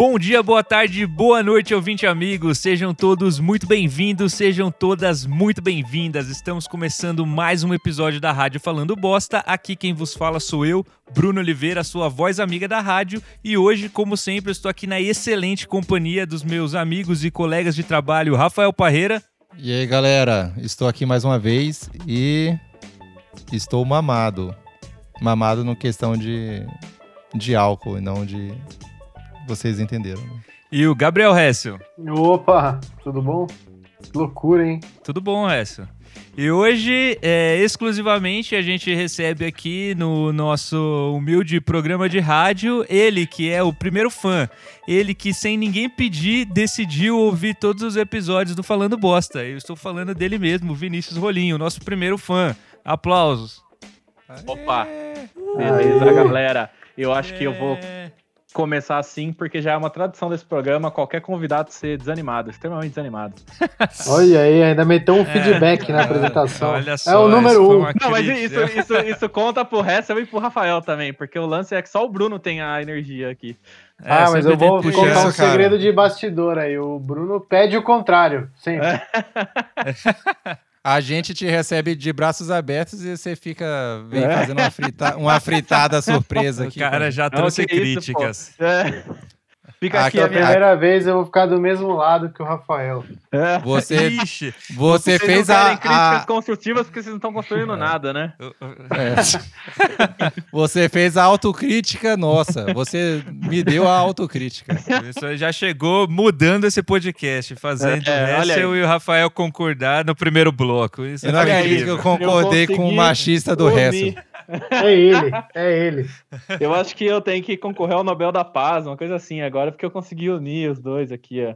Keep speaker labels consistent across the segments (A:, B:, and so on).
A: Bom dia, boa tarde, boa noite, ouvinte amigos. Sejam todos muito bem-vindos, sejam todas muito bem-vindas. Estamos começando mais um episódio da Rádio Falando Bosta. Aqui quem vos fala sou eu, Bruno Oliveira, sua voz amiga da rádio. E hoje, como sempre, estou aqui na excelente companhia dos meus amigos e colegas de trabalho, Rafael Parreira.
B: E aí, galera, estou aqui mais uma vez e estou mamado. Mamado no questão de, de álcool e não de vocês entenderam. Né?
A: E o Gabriel Hessel.
C: Opa, tudo bom? Que loucura, hein?
A: Tudo bom, Hessel. E hoje, é, exclusivamente, a gente recebe aqui no nosso humilde programa de rádio ele que é o primeiro fã, ele que sem ninguém pedir decidiu ouvir todos os episódios do Falando Bosta. Eu estou falando dele mesmo, Vinícius Rolinho, nosso primeiro fã. Aplausos.
D: Opa! Beleza, galera. Eu acho que eu vou começar assim, porque já é uma tradição desse programa, qualquer convidado ser desanimado, extremamente desanimado.
C: Olha aí, ainda meteu um feedback é, na apresentação. Olha só, é o número um.
D: Não, mas isso, isso, isso conta pro resto e pro Rafael também, porque o lance é que só o Bruno tem a energia aqui.
C: É, ah, mas eu vou contar um segredo de bastidor aí. O Bruno pede o contrário, sempre. É.
B: A gente te recebe de braços abertos e você fica vem é. fazendo uma, frita, uma fritada surpresa aqui.
A: O cara já trouxe críticas. Isso, é.
C: Fica aqui, a primeira vez eu vou ficar do mesmo lado que o Rafael.
B: É. Você, Ixi, você vocês fez não a,
D: críticas a... construtivas porque vocês não estão construindo é. nada, né?
B: É. você fez a autocrítica, nossa. Você me deu a autocrítica.
A: Isso já chegou mudando esse podcast, fazendo é, o e o Rafael concordar no primeiro bloco. Isso
B: eu não acredito que eu concordei eu com o machista do resto.
C: É ele, é ele.
D: Eu acho que eu tenho que concorrer ao Nobel da Paz, uma coisa assim, agora, porque eu consegui unir os dois aqui, ó.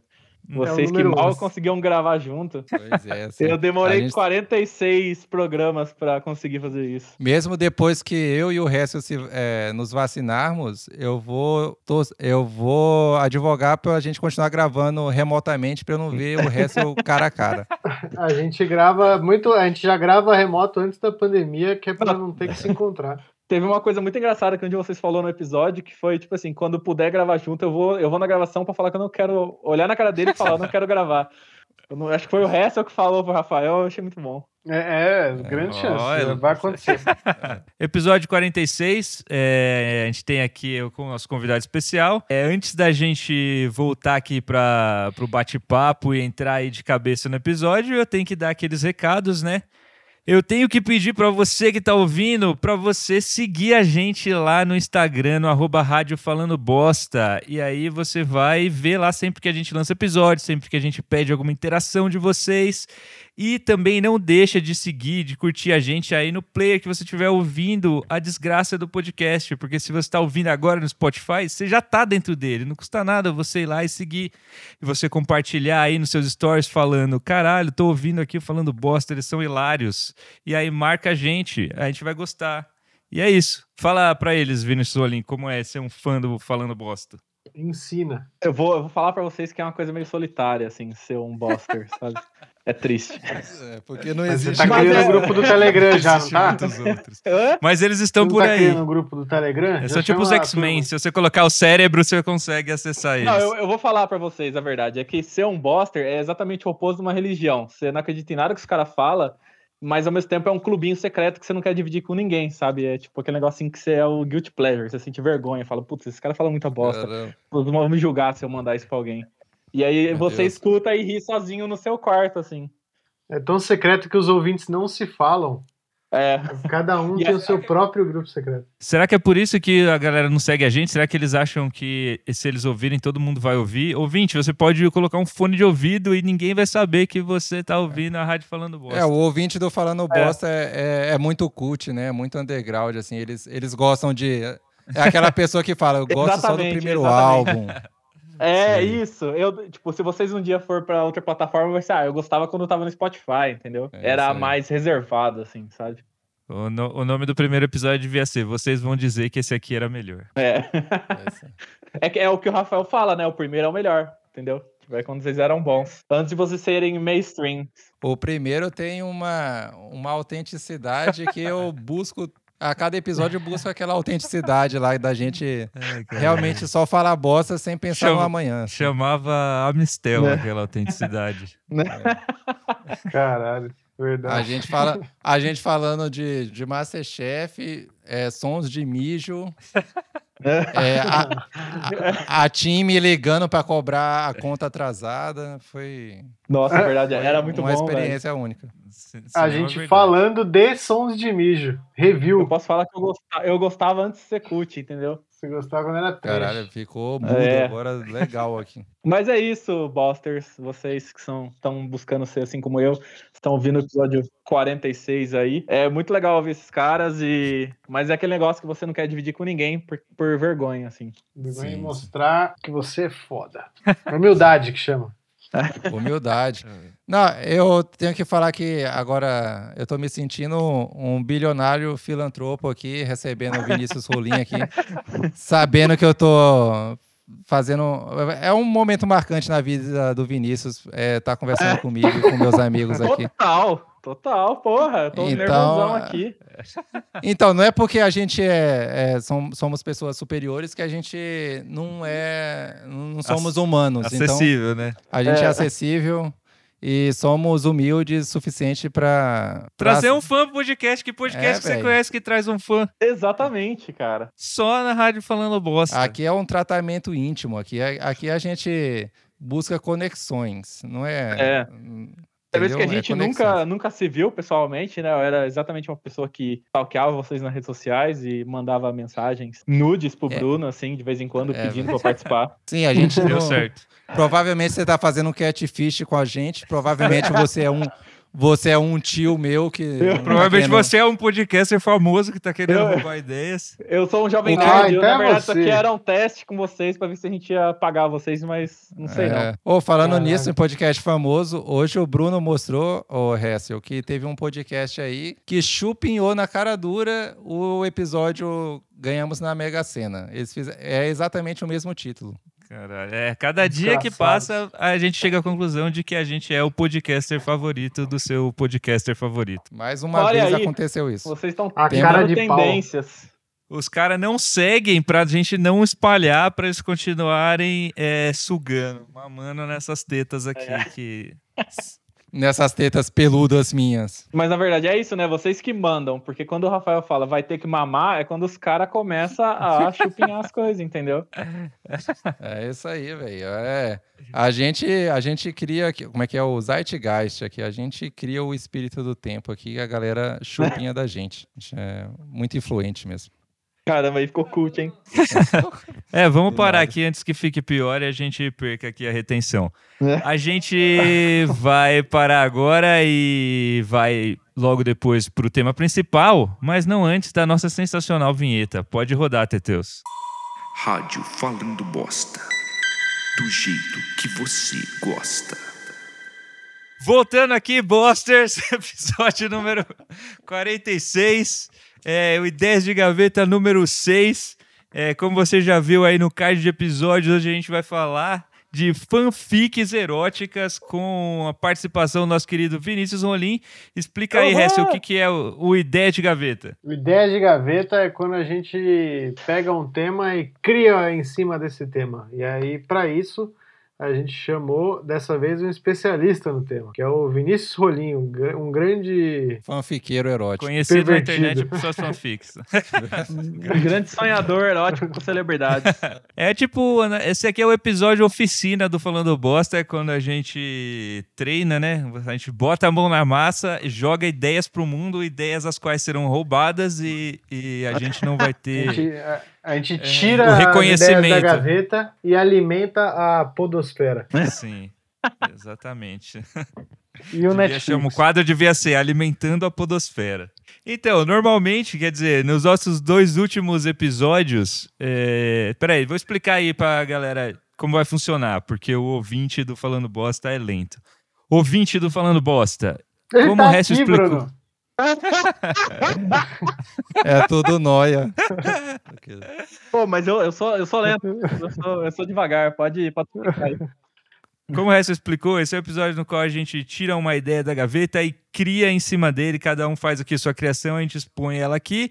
D: É Vocês é que mal uns. conseguiam gravar junto. Pois é. Assim, eu demorei gente... 46 programas para conseguir fazer isso.
B: Mesmo depois que eu e o resto se, é, nos vacinarmos, eu vou, tô, eu vou advogar para a gente continuar gravando remotamente para eu não ver o resto cara a cara.
C: A gente grava muito, a gente já grava remoto antes da pandemia, que é para não ter que se encontrar.
D: Teve uma coisa muito engraçada que um de vocês falou no episódio, que foi tipo assim, quando puder gravar junto, eu vou, eu vou na gravação para falar que eu não quero olhar na cara dele e falar, eu não quero gravar. Eu não, acho que foi o resto que falou pro Rafael, eu achei muito bom.
C: É, é grande é, chance, olha, vai acontecer.
A: Episódio 46, é, a gente tem aqui com o nosso convidado especial. É, antes da gente voltar aqui para o bate-papo e entrar aí de cabeça no episódio, eu tenho que dar aqueles recados, né? Eu tenho que pedir para você que está ouvindo, para você seguir a gente lá no Instagram, no arroba Rádio Falando Bosta. E aí você vai ver lá sempre que a gente lança episódio, sempre que a gente pede alguma interação de vocês. E também não deixa de seguir, de curtir a gente aí no player que você estiver ouvindo a desgraça do podcast. Porque se você está ouvindo agora no Spotify, você já está dentro dele. Não custa nada você ir lá e seguir. E você compartilhar aí nos seus stories falando: caralho, tô ouvindo aqui falando bosta, eles são hilários. E aí marca a gente, a gente vai gostar. E é isso. Fala para eles, Vinícius Olim, como é ser um fã do Falando Bosta.
C: Ensina.
D: Eu vou, eu vou falar para vocês que é uma coisa meio solitária, assim, ser um boster, sabe? É triste.
B: É, porque não existe.
C: Você tá criando é... o grupo do Telegram já, não tá?
A: Mas eles estão por
C: tá
A: aí.
C: no grupo do Telegram?
A: É, são tipo os X-Men. Se você colocar o cérebro, você consegue acessar eles.
D: Não, eu, eu, vou falar para vocês a verdade. É que ser um boster é exatamente o oposto de uma religião. Você não acredita em nada que os caras falam, mas ao mesmo tempo é um clubinho secreto que você não quer dividir com ninguém, sabe? É tipo aquele negocinho que você é o guilty pleasure. Você sente vergonha, fala, putz, esse cara fala muita bosta. Caramba. Vão me julgar se eu mandar isso pra alguém. E aí Meu você Deus. escuta e ri sozinho no seu quarto, assim.
C: É tão secreto que os ouvintes não se falam.
D: É.
C: Cada um tem o seu próprio grupo secreto.
A: Será que é por isso que a galera não segue a gente? Será que eles acham que se eles ouvirem, todo mundo vai ouvir? Ouvinte, você pode colocar um fone de ouvido e ninguém vai saber que você está ouvindo a rádio falando bosta.
B: É, o ouvinte do Falando Bosta é, é, é, é muito cult, né? É muito underground, assim. Eles, eles gostam de. É aquela pessoa que fala, eu gosto só do primeiro exatamente. álbum.
D: É Sim. isso. Eu, tipo, se vocês um dia for para outra plataforma, vai ser, ah, eu gostava quando eu tava no Spotify, entendeu? É Era mais reservado, assim, sabe?
A: O, no, o, nome do primeiro episódio devia ser Vocês vão dizer que esse aqui era melhor.
D: É. é, é o que o Rafael fala, né? O primeiro é o melhor, entendeu? Tipo, é quando vocês eram bons. Antes de vocês serem mainstream.
B: O primeiro tem uma, uma autenticidade que eu busco a cada episódio busca aquela autenticidade lá da gente
A: cara.
B: realmente só falar bosta sem pensar no amanhã.
A: Chamava Amistel
D: Né?
A: aquela autenticidade.
C: Caralho, verdade.
B: A gente, fala, a gente falando de, de Masterchef, é, sons de mijo, é, a, a, a time ligando para cobrar a conta atrasada. Foi,
D: Nossa, é verdade,
B: foi
D: era muito
B: uma
D: bom, velho.
B: experiência única.
A: C-
C: A
A: cinema
C: gente
A: verdade.
C: falando de sons de mijo.
D: Eu
C: Review.
D: posso falar que eu gostava, eu gostava antes de ser cult, entendeu?
C: Você gostava quando era trash.
B: Caralho, ficou mudo
D: É.
B: agora, legal aqui.
D: Mas é isso, Bosters. Vocês que estão buscando ser assim como eu, estão ouvindo o episódio 46 aí. É muito legal ouvir esses caras, e mas é aquele negócio que você não quer dividir com ninguém por, por vergonha, assim.
C: Vergonha mostrar que você é foda. Humildade que chama.
B: Humildade. Não, eu tenho que falar que agora eu tô me sentindo um bilionário filantropo aqui, recebendo o Vinícius Rolim aqui, sabendo que eu tô fazendo. É um momento marcante na vida do Vinícius, é, tá conversando comigo e com meus amigos aqui.
D: Total, total, porra. Eu tô
B: Então,
D: nervosão
B: é-
D: aqui.
B: Então, não é porque a gente é, é, som- somos pessoas superiores que a gente não é. Não somos humanos. Então,
A: Acessível, né?
B: a gente é,
D: É.
B: acessível e somos humildes o suficiente para
A: Trazer um fã pro podcast. Que podcast
B: É,
A: que você conhece que traz um fã?
D: Exatamente, cara.
A: Só na rádio falando bosta.
B: Aqui é um tratamento íntimo. Aqui, é- aqui a gente busca conexões, não é?
D: É. Talvez que a?
B: É
D: gente
B: conexões.
D: nunca, nunca se viu pessoalmente, né? Eu era exatamente uma pessoa que stalkeava vocês nas redes sociais e mandava mensagens nudes pro
B: É.
D: Bruno, assim, de vez em quando,
B: É,
D: pedindo pra participar.
B: Sim, a gente
A: Deu
B: não-
A: certo.
B: Provavelmente você tá fazendo um catfish com a gente. Provavelmente você é um você é um tio meu que não tá
A: Provavelmente você é um podcaster famoso que tá querendo
D: Eu-
A: roubar ideias.
D: Eu sou um jovem
C: Ah,
D: eu,
C: então
D: na
C: é
D: verdade, isso aqui era um teste com vocês pra ver se a gente ia pagar vocês, mas não sei não.
B: É. Ô, falando
C: Caralho.
B: nisso, em podcast famoso, hoje o Bruno mostrou, o Hessel, que teve um podcast aí que chupinhou na cara dura o episódio Ganhamos na Mega Sena. Eles fizeram, é exatamente o mesmo título.
A: Caralho, é, cada dia que passa, a gente chega à conclusão de que a gente é o podcaster favorito do seu podcaster favorito.
B: Mais uma
D: Olha
B: vez
D: aí.
B: aconteceu isso.
D: Vocês estão
C: A
B: Tem
C: cara
D: tendo
C: de pau.
D: tendências.
A: Os caras não seguem pra gente não espalhar, pra eles continuarem é, sugando, mamando nessas tetas aqui.
D: É.
A: Que...
B: Nessas tetas peludas minhas.
D: Mas na verdade é isso, né? Vocês que mandam, porque quando o Rafael fala vai ter que mamar, é quando os caras começam a chupinhar as coisas, entendeu?
B: É isso aí, velho. É, a, gente, a gente cria, aqui- como é que é o Zeitgeist aqui? A gente cria o espírito do tempo aqui, a galera chupinha da gente. A gente é muito influente mesmo.
D: Caramba, aí ficou cult, hein?
A: É, vamos parar aqui antes que fique pior e a gente perca aqui a retenção.
D: É.
A: A gente vai parar agora e vai logo depois pro tema principal, mas não antes da nossa sensacional vinheta. Pode rodar, Teteus.
E: Rádio Falando Bosta. Do jeito que você gosta.
A: Voltando aqui, Bosters, episódio número 46, é, o Ideias de Gaveta número 6. É, como você já viu aí no card de episódios, hoje a gente vai falar de fanfics eróticas com a participação do nosso querido Vinícius Rolim. Explica aí,
D: Uhum!
A: Hessel, o que, que é o, o Ideia de Gaveta?
C: O Ideia de gaveta é quando a gente pega um tema e cria em cima desse tema. E aí, para isso, a gente chamou dessa vez um especialista no tema, que é o Vinícius Rolinho, um gra- grande.
B: Fanfiqueiro erótico.
A: Conhecido na internet por suas fanfics.
D: Um grande sonhador erótico com celebridades.
A: É tipo, né, esse aqui é o episódio oficina do Falando Bosta, é quando a gente treina, né? A gente bota a mão na massa, joga ideias pro mundo, ideias as quais serão roubadas e, e a gente não vai
C: A
A: ter.
C: gente, a, a gente
A: o
C: tira as ideias
A: reconhecimento.
C: da gaveta e alimenta a podosfera.
A: Sim, exatamente.
C: E o Netflix.
A: chamar- o quadro devia ser Alimentando a Podosfera. Então, normalmente, quer dizer, nos nossos dois últimos episódios. É... Peraí, vou explicar aí pra galera como vai funcionar, porque o ouvinte do Falando Bosta é lento. Ouvinte do Falando Bosta,
C: Ele
A: como
C: tá
A: o resto explicou.
B: É tudo nóia.
D: Pô, mas eu, eu, sou, eu sou lento. Eu sou, eu sou devagar. Pode, pode.
A: Como o resto explicou, esse é o episódio no qual a gente tira uma ideia da gaveta e cria em cima dele. Cada um faz aqui sua criação, a gente expõe ela aqui.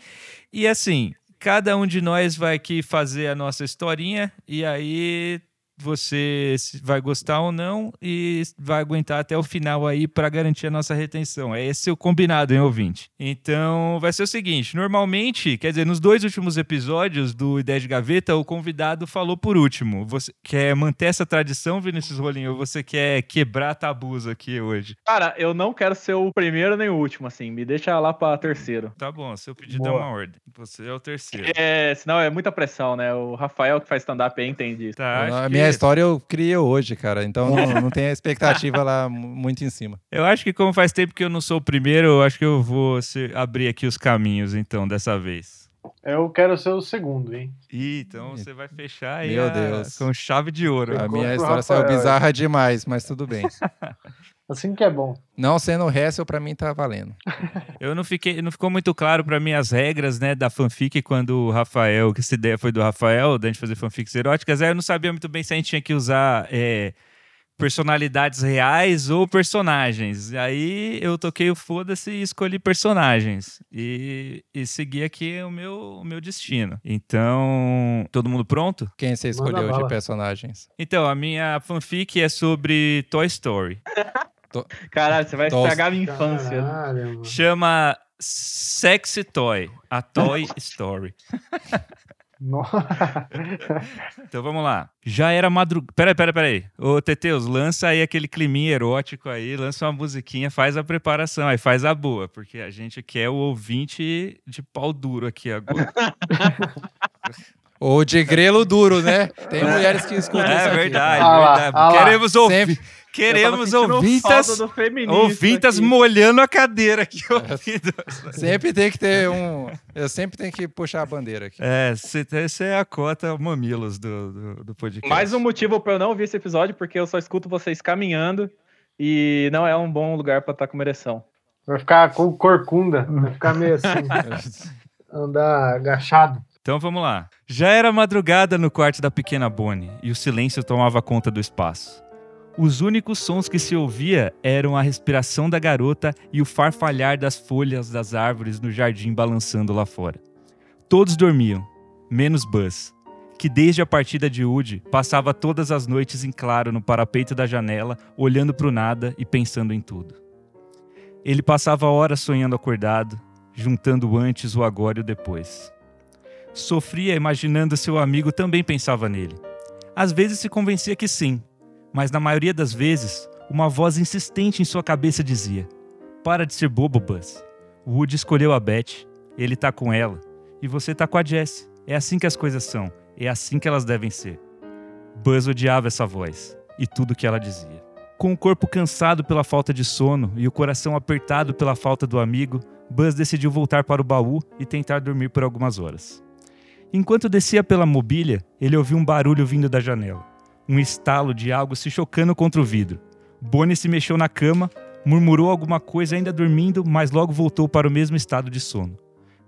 A: E assim, cada um de nós vai aqui fazer a nossa historinha e aí você vai gostar ou não e vai aguentar até o final aí para garantir a nossa retenção. É esse o combinado, hein, ouvinte? Então, vai ser o seguinte, normalmente, quer dizer, nos dois últimos episódios do Ideia de Gaveta, o convidado falou por último. Você quer manter essa tradição, Vinícius Rolinho, ou você quer quebrar tabus aqui hoje?
D: Cara, eu não quero ser o primeiro nem o último, assim. Me deixa lá pra terceiro.
A: Tá bom, seu pedido
C: Boa.
A: é uma ordem. Você é o terceiro.
D: É, senão é muita pressão, né? O Rafael que faz stand-up aí entende isso.
A: Tá, acho
B: a
A: que-
B: minha história eu criei hoje, cara. Então não, não tem a expectativa lá mu- muito em cima.
A: Eu acho que como faz tempo que eu não sou o primeiro, eu acho que eu vou se- abrir aqui os caminhos, então, dessa vez.
C: Eu quero ser o segundo, hein?
A: Ih, então você vai fechar aí
B: Meu
A: a-
B: Deus.
A: com chave de ouro.
B: A minha história saiu bizarra demais, mas tudo bem.
C: Assim que é bom.
B: Não sendo Hessel, pra mim tá valendo.
A: Eu não fiquei, não ficou muito claro pra mim as regras, né, da fanfic quando o Rafael, que essa ideia foi do Rafael, da gente fazer fanfics eróticas, aí eu não sabia muito bem se a gente tinha que usar é, personalidades reais ou personagens. Aí eu toquei o foda-se e escolhi personagens. E, e segui aqui o meu, o meu destino. Então, todo mundo pronto?
B: Quem você escolheu de personagens?
A: Então, a minha fanfic é sobre Toy Story.
D: Caralho, você vai
B: Tosta.
D: estragar minha infância.
C: Caralho, mano.
A: Chama Sexy Toy, a Toy Story.
C: Nossa.
A: Então vamos lá. Já era madrugada. Peraí, peraí, peraí. Ô, Teteus, lança aí aquele climinha erótico aí, lança uma musiquinha, faz a preparação aí, faz a boa, porque a gente quer o ouvinte de pau duro aqui agora.
B: Ou de grelo duro, né? Tem mulheres que escutam isso
A: é
B: aqui.
A: verdade,
C: Ah lá,
A: verdade.
C: ah.
A: Queremos ouvir.
B: Sempre.
A: Queremos ouvintas. Ouvintas
D: aqui.
A: molhando a cadeira aqui, ouvindo.
B: Sempre tem que ter um. Eu sempre tenho que puxar a bandeira aqui.
A: É, essa é a cota mamilos do, do, do podcast.
D: Mais um motivo pra eu não ouvir esse episódio, porque eu só escuto vocês caminhando e não é um bom lugar pra estar com uma ereção.
C: Vai ficar com corcunda. Vai ficar meio assim. andar agachado.
A: Então vamos lá. Já era madrugada no quarto da pequena Bonnie e o silêncio tomava conta do espaço. Os únicos sons que se ouvia eram a respiração da garota e o farfalhar das folhas das árvores no jardim balançando lá fora. Todos dormiam, menos Buzz, que desde a partida de Woody passava todas as noites em claro no parapeito da janela, olhando para o nada e pensando em tudo. Ele passava horas sonhando acordado, juntando antes, o agora e o depois. Sofria imaginando seu amigo também pensava nele. Às vezes se convencia que sim, mas na maioria das vezes, uma voz insistente em sua cabeça dizia: Para de ser bobo, Buzz. Woody escolheu a Beth, ele tá com ela, e você tá com a Jessie. É assim que as coisas são, é assim que elas devem ser. Buzz odiava essa voz e tudo que ela dizia. Com o corpo cansado pela falta de sono e o coração apertado pela falta do amigo, Buzz decidiu voltar para o baú e tentar dormir por algumas horas. Enquanto descia pela mobília, ele ouviu um barulho vindo da janela. Um estalo de algo se chocando contra o vidro. Bonnie se mexeu na cama, murmurou alguma coisa ainda dormindo, mas logo voltou para o mesmo estado de sono.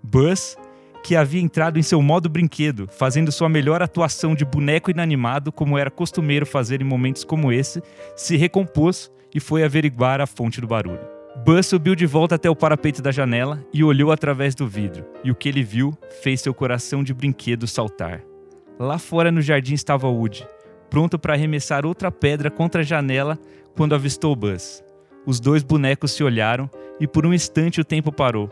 A: Buzz, que havia entrado em seu modo brinquedo, fazendo sua melhor atuação de boneco inanimado, como era costumeiro fazer em momentos como esse, se recompôs e foi averiguar a fonte do barulho. Buzz subiu de volta até o parapeito da janela e olhou através do vidro, e o que ele viu fez seu coração de brinquedo saltar. Lá fora no jardim estava Woody, pronto para arremessar outra pedra contra a janela quando avistou Buzz. Os dois bonecos se olharam e por um instante o tempo parou.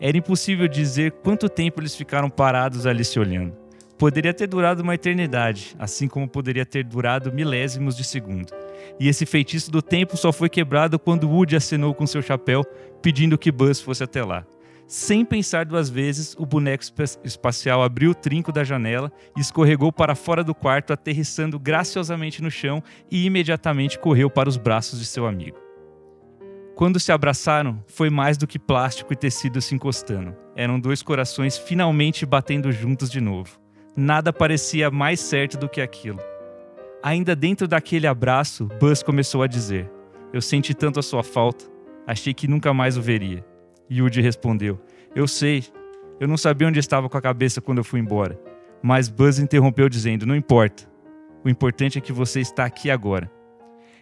A: Era impossível dizer quanto tempo eles ficaram parados ali se olhando. Poderia ter durado uma eternidade, assim como poderia ter durado milésimos de segundo. E esse feitiço do tempo só foi quebrado quando Woody acenou com seu chapéu, pedindo que Buzz fosse até lá. Sem pensar duas vezes, o boneco espa- espacial abriu o trinco da janela e escorregou para fora do quarto, aterrissando graciosamente no chão e imediatamente correu para os braços de seu amigo. Quando se abraçaram, foi mais do que plástico e tecido se encostando. Eram dois corações finalmente batendo juntos de novo. Nada parecia mais certo do que aquilo. Ainda dentro daquele abraço, Buzz começou a dizer: Eu senti tanto a sua falta, achei que nunca mais o veria. Woody respondeu: Eu sei, eu não sabia onde estava com a cabeça quando eu fui embora. Mas Buzz interrompeu dizendo: Não importa. O importante é que você está aqui agora.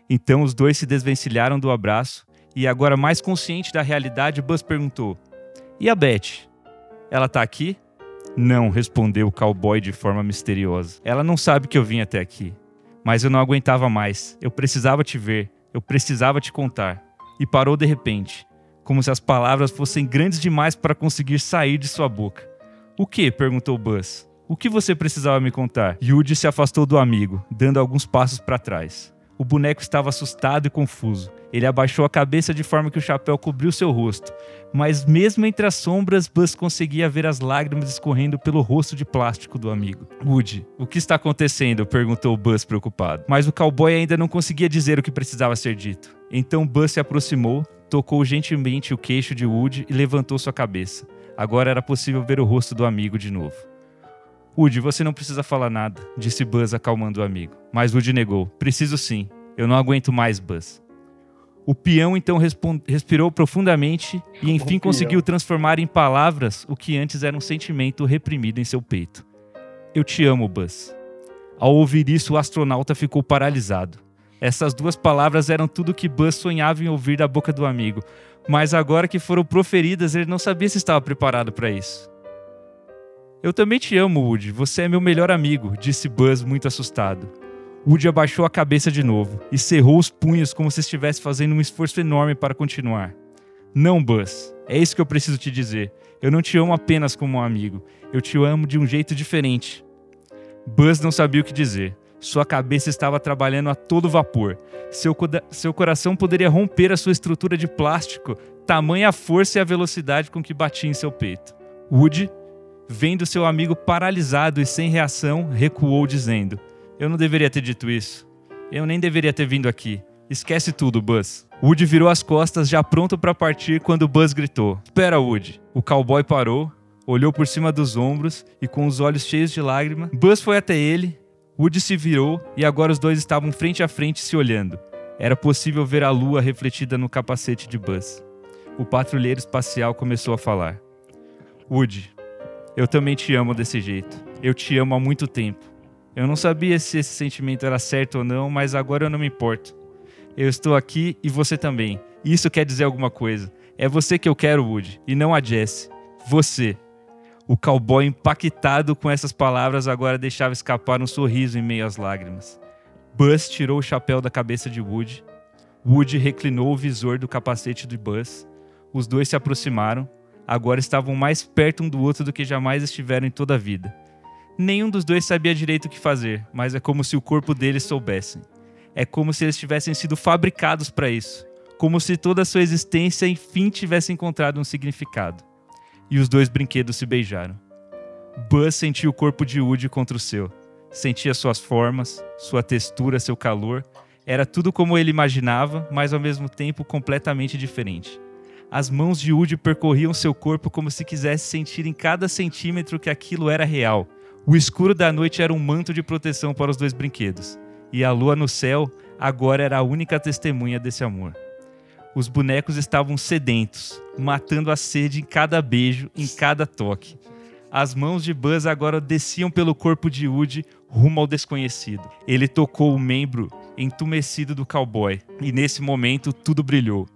A: Então os dois se desvencilharam do abraço e agora mais consciente da realidade, Buzz perguntou: "E a Beth? Ela tá aqui?" "Não", respondeu o cowboy de forma misteriosa. "Ela não sabe que eu vim até aqui, mas eu não aguentava mais. Eu precisava te ver, eu precisava te contar." E parou de repente, como se as palavras fossem grandes demais para conseguir sair de sua boca. "O que?" perguntou Buzz. O que você precisava me contar? Yuji se afastou do amigo, dando alguns passos para trás. O boneco estava assustado e confuso. Ele abaixou a cabeça de forma que o chapéu cobriu seu rosto, mas mesmo entre as sombras, Buzz conseguia ver as lágrimas escorrendo pelo rosto de plástico do amigo. Woody, o que está acontecendo? perguntou Buzz preocupado. Mas o cowboy ainda não conseguia dizer o que precisava ser dito. Então Buzz se aproximou, tocou gentilmente o queixo de Woody e levantou sua cabeça. Agora era possível ver o rosto do amigo de novo. Woody, você não precisa falar nada, disse Buzz acalmando o amigo. Mas Woody negou. Preciso sim. Eu não aguento mais, Buzz. O peão então respirou profundamente e enfim conseguiu transformar em palavras o que antes era um sentimento reprimido em seu peito. Eu te amo, Buzz. Ao ouvir isso, o astronauta ficou paralisado. Essas duas palavras eram tudo que Buzz sonhava em ouvir da boca do amigo, mas agora que foram proferidas, ele não sabia se estava preparado para isso. Eu também te amo, Woody. Você é meu melhor amigo, disse Buzz muito assustado. Woody abaixou a cabeça de novo e cerrou os punhos como se estivesse fazendo um esforço enorme para continuar. Não, Buzz. É isso que eu preciso te dizer. Eu não te amo apenas como um amigo. Eu te amo de um jeito diferente. Buzz não sabia o que dizer. Sua cabeça estava trabalhando a todo vapor. Seu, seu coração poderia romper a sua estrutura de plástico, tamanha a força e a velocidade com que batia em seu peito. Woody, vendo seu amigo paralisado e sem reação, recuou, dizendo: Eu não deveria ter dito isso. Eu nem deveria ter vindo aqui. Esquece tudo, Buzz. Woody virou as costas, já pronto para partir, quando Buzz gritou: Espera, Woody. O cowboy parou, olhou por cima dos ombros e, com os olhos cheios de lágrima, Buzz foi até ele Woody se virou e agora os dois estavam frente a frente se olhando. Era possível ver a lua refletida no capacete de Buzz. O patrulheiro espacial começou a falar. Woody, eu também te amo desse jeito. Eu te amo há muito tempo. Eu não sabia se esse sentimento era certo ou não, mas agora eu não me importo. Eu estou aqui e você também. Isso quer dizer alguma coisa. É você que eu quero, Woody, e não a Jessie. Você. O cowboy, impactado com essas palavras, agora deixava escapar um sorriso em meio às lágrimas. Buzz tirou o chapéu da cabeça de Woody. Woody reclinou o visor do capacete de Buzz. Os dois se aproximaram. Agora estavam mais perto um do outro do que jamais estiveram em toda a vida. Nenhum dos dois sabia direito o que fazer, mas é como se o corpo deles soubessem. É como se eles tivessem sido fabricados para isso. Como se toda a sua existência enfim tivesse encontrado um significado e os dois brinquedos se beijaram. Buzz sentia o corpo de Woody contra o seu. Sentia suas formas, sua textura, seu calor. Era tudo como ele imaginava, mas ao mesmo tempo completamente diferente. As mãos de Woody percorriam seu corpo como se quisesse sentir em cada centímetro que aquilo era real. O escuro da noite era um manto de proteção para os dois brinquedos, e a lua no céu agora era a única testemunha desse amor. Os bonecos estavam sedentos, matando a sede em cada beijo, em cada toque. As mãos de Buzz agora desciam pelo corpo de Woody rumo ao desconhecido. Ele tocou o membro entumecido do cowboy, e nesse momento tudo brilhou.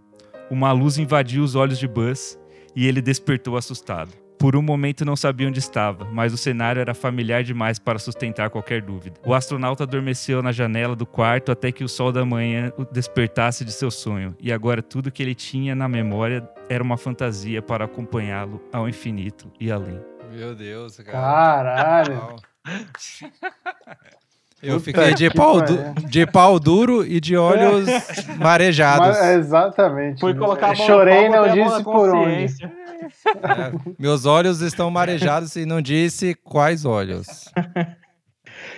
A: Uma luz invadiu os olhos de Buzz e ele despertou assustado. Por um momento não sabia onde estava, mas o cenário era familiar demais para sustentar qualquer dúvida. O astronauta adormeceu na janela do quarto até que o sol da manhã o despertasse de seu sonho, e agora tudo que ele tinha na memória era uma fantasia para acompanhá-lo ao infinito e além.
B: Meu Deus, cara.
C: Caralho.
B: Eu fiquei de pau, du de pau duro e de olhos marejados.
C: Mas, exatamente.
D: Fui colocar a mão
C: Chorei, não disse por onde.
B: É, meus olhos estão marejados e não disse quais olhos.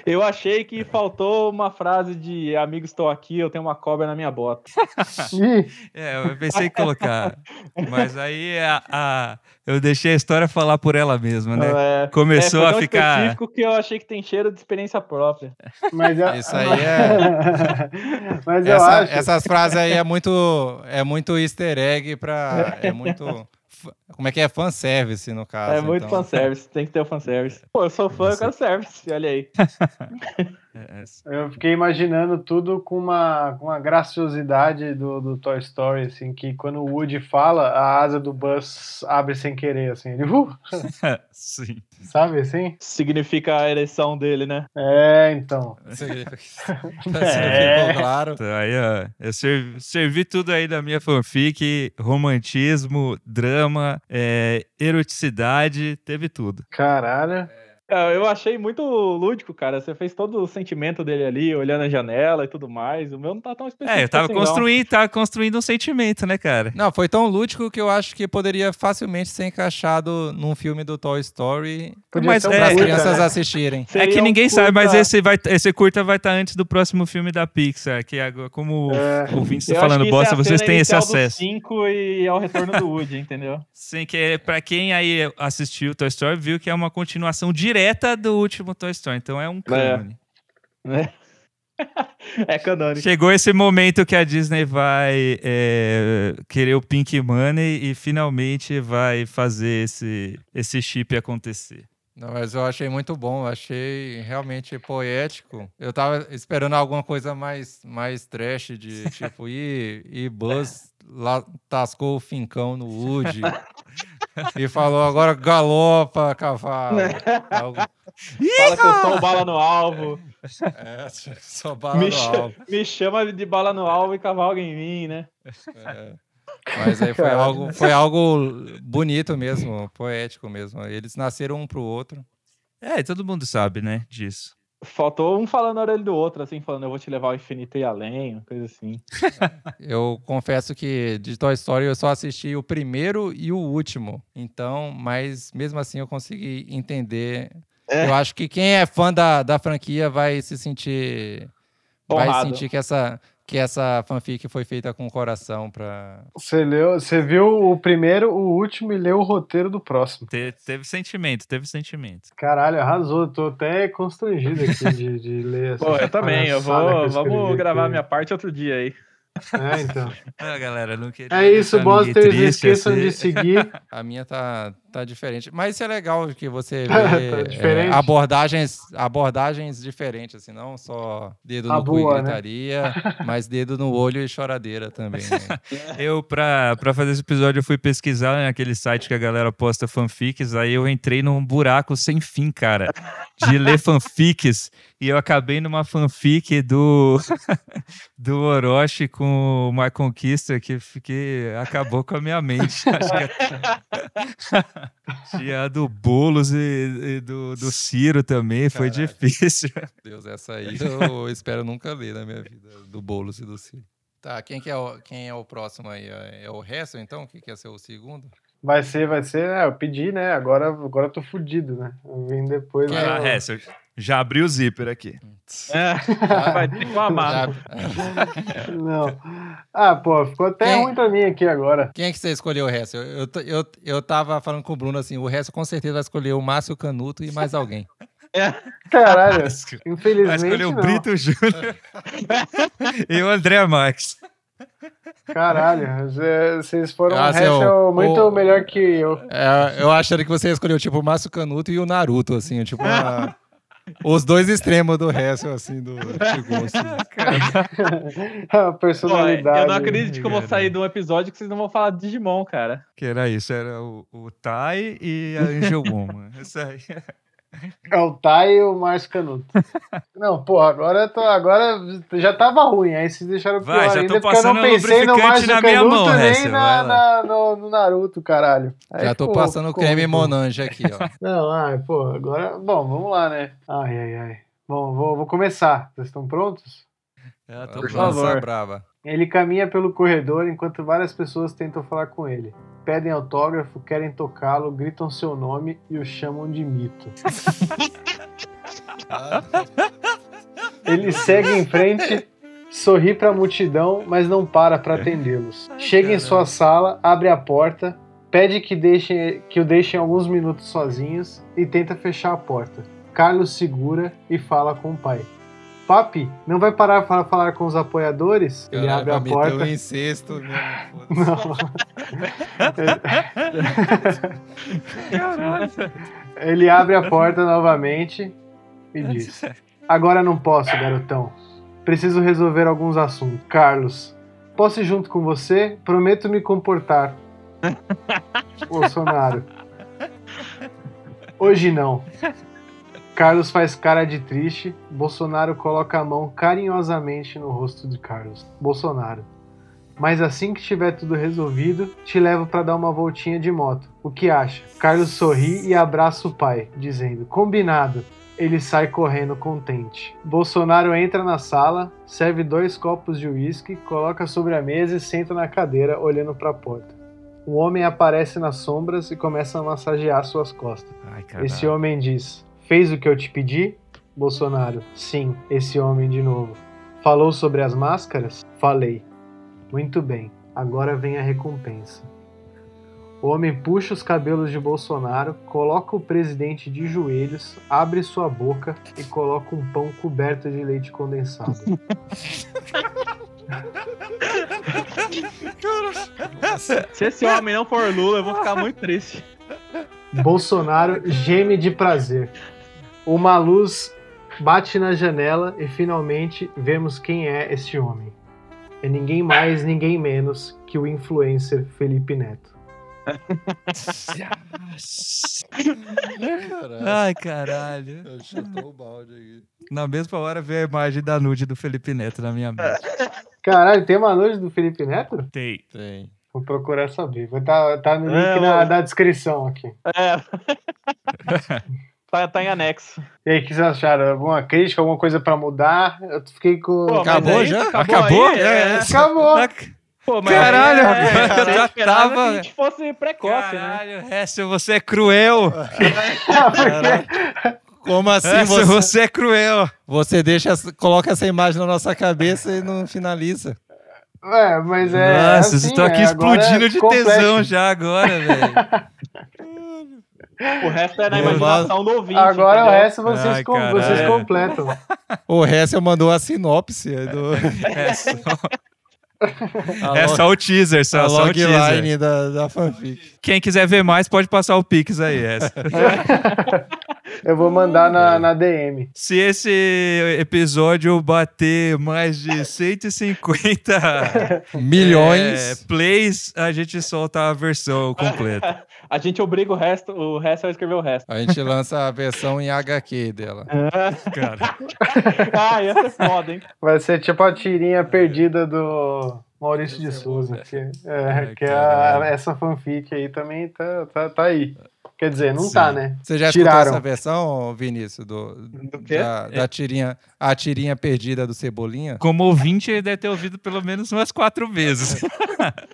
D: Eu achei que faltou uma frase de amigo, estou aqui, eu tenho uma cobra na minha bota.
A: É, eu pensei em colocar, mas aí a, a- eu deixei a história falar por ela mesma, né?
D: É,
A: Começou
D: é, foi
A: a
D: tão
A: ficar.
D: específico que eu achei que tem cheiro de experiência própria.
C: mas eu-
B: Isso aí é.
C: mas eu
B: Essa-
C: acho.
B: essas frases aí é muito, é muito easter egg pra. É muito. Como é que é? Fanservice, no caso.
D: é muito
B: então.
D: fanservice, tem que ter o fanservice. Pô, eu sou fã, eu quero service, olha aí.
A: É,
C: Eu fiquei imaginando tudo com uma, com uma graciosidade do, do Toy Story, assim, que quando o Woody fala, a asa do Buzz abre sem querer, assim, ele, uh,
A: Sim.
C: sabe assim?
D: Significa a ereção dele, né?
C: É, então.
B: É. Ficou claro.
A: Então, aí, ó, eu servi, servi tudo aí da minha fanfic, romantismo, drama, é, eroticidade, teve tudo.
C: Caralho.
D: É, Eu achei muito lúdico, cara. Você fez todo o sentimento dele ali, olhando a janela e tudo mais. O meu não tá tão específico.
A: É, eu tava
D: assim, não.
A: construindo, tava construindo um sentimento, né, cara?
B: Não, foi tão lúdico que eu acho que poderia facilmente ser encaixado num filme do Toy Story
C: Podia
A: Mas
C: um
A: é-
B: para as
C: curta,
B: crianças
C: né?
B: assistirem.
A: é que
D: Seria um
A: ninguém sabe, mas esse, vai, esse curta vai estar antes do próximo filme da Pixar, que agora, como
C: É.
A: o Vince
D: Eu
A: tá
D: acho
A: falando bosta,
D: é a
A: vocês têm esse acesso.
D: 5 e é o retorno do Woody, entendeu?
A: Sim, que é, pra quem aí assistiu Toy Story, viu que é uma continuação direta do último Toy Story. Então é um cânone.
D: Né? é canônico.
A: Chegou esse momento que a Disney vai é, querer o Pink Money e finalmente vai fazer esse, esse chip acontecer.
B: Não, mas eu achei muito bom, eu achei realmente poético. Eu tava esperando alguma coisa mais, mais trash, de tipo, e, e Buzz lá tascou o fincão no Woody e falou, agora galopa, cavalo. Algo,
D: Fala que eu sou bala no alvo.
B: é, só bala
D: Me,
B: no
D: cha-
B: alvo.
D: me chama de bala no alvo e cavalga em mim, né?
B: É. Mas aí foi algo, foi algo bonito mesmo, poético mesmo. Eles nasceram um pro outro.
A: É, todo mundo sabe, né, disso.
D: Faltou um falando na orelha do outro, assim, falando eu vou te levar ao infinito e além, uma coisa assim.
B: Eu confesso que de Toy Story eu só assisti o primeiro e o último. Então, mas mesmo assim eu consegui entender.
D: É.
B: Eu acho que quem é fã da, da franquia vai se sentir. Vai
D: Honrado.
B: sentir que essa, que essa fanfic foi feita com o coração pra.
C: Você leu, você viu o primeiro, o último e leu o roteiro do próximo.
A: Te- teve sentimento, teve sentimento.
C: Caralho, arrasou. Tô até constrangido aqui de, de ler essa
D: Pô, eu também, eu vou.
C: escrevi
D: Vamos gravar a
C: aqui.
D: minha parte outro dia aí.
C: É, então.
A: Ah, galera, não queria
C: É isso, Bosters. Não esqueçam
A: assim.
C: de seguir.
B: A minha tá, tá diferente. Mas isso é legal que você vê
C: Tá
B: é, abordagens, abordagens diferentes, assim, não só dedo
C: A
B: no cu
C: boa,
B: e
C: né?
B: gritaria, mas dedo no olho e choradeira também. né?
A: Eu, pra, pra fazer esse episódio, eu fui pesquisar naquele site que a galera posta fanfics, aí eu entrei num buraco sem fim, cara, de ler fanfics, e eu acabei numa fanfic do, do Orochi com o My Conquista, que, que acabou com a minha mente. Acho que Tinha a do Boulos e, e do, do Ciro também, foi
B: Caralho.
A: difícil.
B: Deus, essa aí eu espero nunca ler na minha vida, do Boulos e do Ciro. Tá, quem, que é, o, quem é o próximo aí? É é o Hessel, então? Que quer ser o segundo?
C: Vai ser, vai ser. É, eu pedi, né? Agora, agora eu tô fudido, né? Eu vim depois.
B: Quem
A: Vai lá,
C: eu-
A: Hessel, já abri o zíper aqui.
D: É, vai ter que amar.
C: Não. Ah, pô, ficou até
B: Quem?
C: ruim pra mim aqui agora.
B: Quem é que você escolheu o Hessel? Eu, t- eu, eu tava falando com o Bruno assim, o Hessel com certeza vai escolher o Márcio Canuto e mais alguém.
C: Caralho,
A: Vai
C: infelizmente.
A: escolher o
C: não.
A: Brito Júnior e o André Marques.
C: Caralho, cê- vocês foram
B: Ah, seu-
C: Hessel muito
B: o-
C: melhor que eu.
B: É, eu achando que você escolheu tipo o Márcio Canuto e o Naruto, assim, tipo uma- os dois extremos do Hessel, assim, do gosto.
C: A
D: Pô,
C: personalidade.
D: eu não acredito que eu vou sair de um episódio que vocês não vão falar de Digimon, cara.
A: Que era isso, era o, o Tai e a Angel Woman. Isso aí.
C: É o Tai e o Márcio Canuto. Não, porra, agora, tô, agora já tava ruim, aí vocês deixaram pior
A: Vai, já tô
C: ainda, porque eu não pensei no Márcio
A: na
C: Canuto
A: mão,
C: nem na, na- no, no Naruto, caralho. Aí
B: Já tô passando
C: ficou
B: creme. Monange aqui, ó.
C: Não, ai, pô, agora. Bom, vamos lá, né? Ai, ai, ai. Bom, vou, vou começar. Vocês estão prontos?
A: Eu tô
B: Por
A: pronto.
D: favor.
B: brava.
C: Ele caminha pelo corredor enquanto várias pessoas tentam falar com ele. Pedem autógrafo, querem tocá-lo, gritam seu nome e o chamam de mito. Ele segue em frente, sorri para a multidão, mas não para para atendê-los. Chega em sua sala, abre a porta, pede que, deixem, que o deixem alguns minutos sozinhos e tenta fechar a porta. Carlos segura e fala com o pai. Papi, não vai parar para falar com os apoiadores? Ele abre a porta.
B: o incesto.
C: Não. Ele abre a porta novamente e diz: Agora não posso, garotão. Preciso resolver alguns assuntos. Carlos, posso ir junto com você? Prometo me comportar. Bolsonaro. Hoje não. Carlos faz cara de triste. Bolsonaro coloca a mão carinhosamente no rosto de Carlos. Bolsonaro. Mas assim que tiver tudo resolvido, te levo para dar uma voltinha de moto. O que acha? Carlos sorri e abraça o pai, dizendo: Combinado. Ele sai correndo contente. Bolsonaro entra na sala, serve dois copos de uísque, coloca sobre a mesa e senta na cadeira, olhando para a porta. Um homem aparece nas sombras e começa a massagear suas costas.
A: Ai.
C: Esse homem diz: Fez o que eu te pedi? Bolsonaro: Sim, esse homem de novo. Falou sobre as máscaras? Falei. Muito bem, agora vem a recompensa. O homem puxa os cabelos de Bolsonaro, coloca o presidente de joelhos, abre sua boca e coloca um pão coberto de leite condensado.
D: Se esse homem não for Lula, eu vou ficar muito triste.
C: Bolsonaro geme de prazer. Uma luz bate na janela e finalmente vemos quem é este homem. É ninguém mais, ninguém menos que o influencer Felipe Neto.
A: Ai, caralho.
B: Eu chutou o balde aqui.
A: Na mesma hora veio a imagem da nude do Felipe Neto na minha mente.
C: Caralho, tem uma noite do Felipe Neto?
A: Tem.
B: Tem.
C: Vou procurar saber. Vai tá, tá no link
D: É,
C: na, na descrição aqui.
D: É. tá, tá em anexo.
C: E aí, o que vocês acharam? Alguma crítica, alguma coisa pra mudar? Eu fiquei com.
D: Pô,
B: Acabou
D: aí-
B: já?
A: Acabou?
D: aí, é.
C: Acabou!
D: Pô, mas
A: Caralho,
D: aí, é,
A: eu já
D: esperava
A: tava-
D: que a gente fosse precoce, né?
A: Caralho, Hessel, você é cruel.
B: Como assim
A: Hessel,
B: você,
A: você é cruel.
B: você deixa, coloca essa imagem na nossa cabeça e não finaliza?
C: É, mas é.
A: Nossa,
C: assim,
A: vocês estão aqui
C: é, agora
A: explodindo
C: é
A: de
C: complexo.
A: tesão já agora, velho.
D: O resto é na imaginação do ouvinte.
C: Agora o
D: entendeu?
C: resto vocês,
A: Ai,
C: com- vocês completam.
B: O Hessel mandou a sinopse do
A: É só,
B: a,
A: é só o teaser,
B: a
A: só, só o teaser.
B: logline da, da fanfic.
A: Quem quiser ver mais, pode passar o Pix aí. essa.
C: Eu vou mandar na, na DM.
A: Se esse episódio bater mais de 150
B: Milhões.
A: é, plays, a gente solta a versão completa.
D: A gente obriga o resto, o resto a escrever o resto.
B: A gente lança a versão em HQ dela.
A: Cara.
D: ah, ia ser foda, hein?
C: Vai ser tipo a tirinha perdida do Maurício de Souza. Que, é, que a-
A: caralho.
C: essa fanfic aí também tá, tá, tá aí. Quer dizer, não
A: Sim.
C: tá, né?
B: Você já
C: Tiraram.
B: escutou essa versão, Vinícius? Do,
D: Do quê?
B: Da, da tirinha, a tirinha perdida do Cebolinha?
A: Como ouvinte, ele deve ter ouvido pelo menos umas quatro vezes.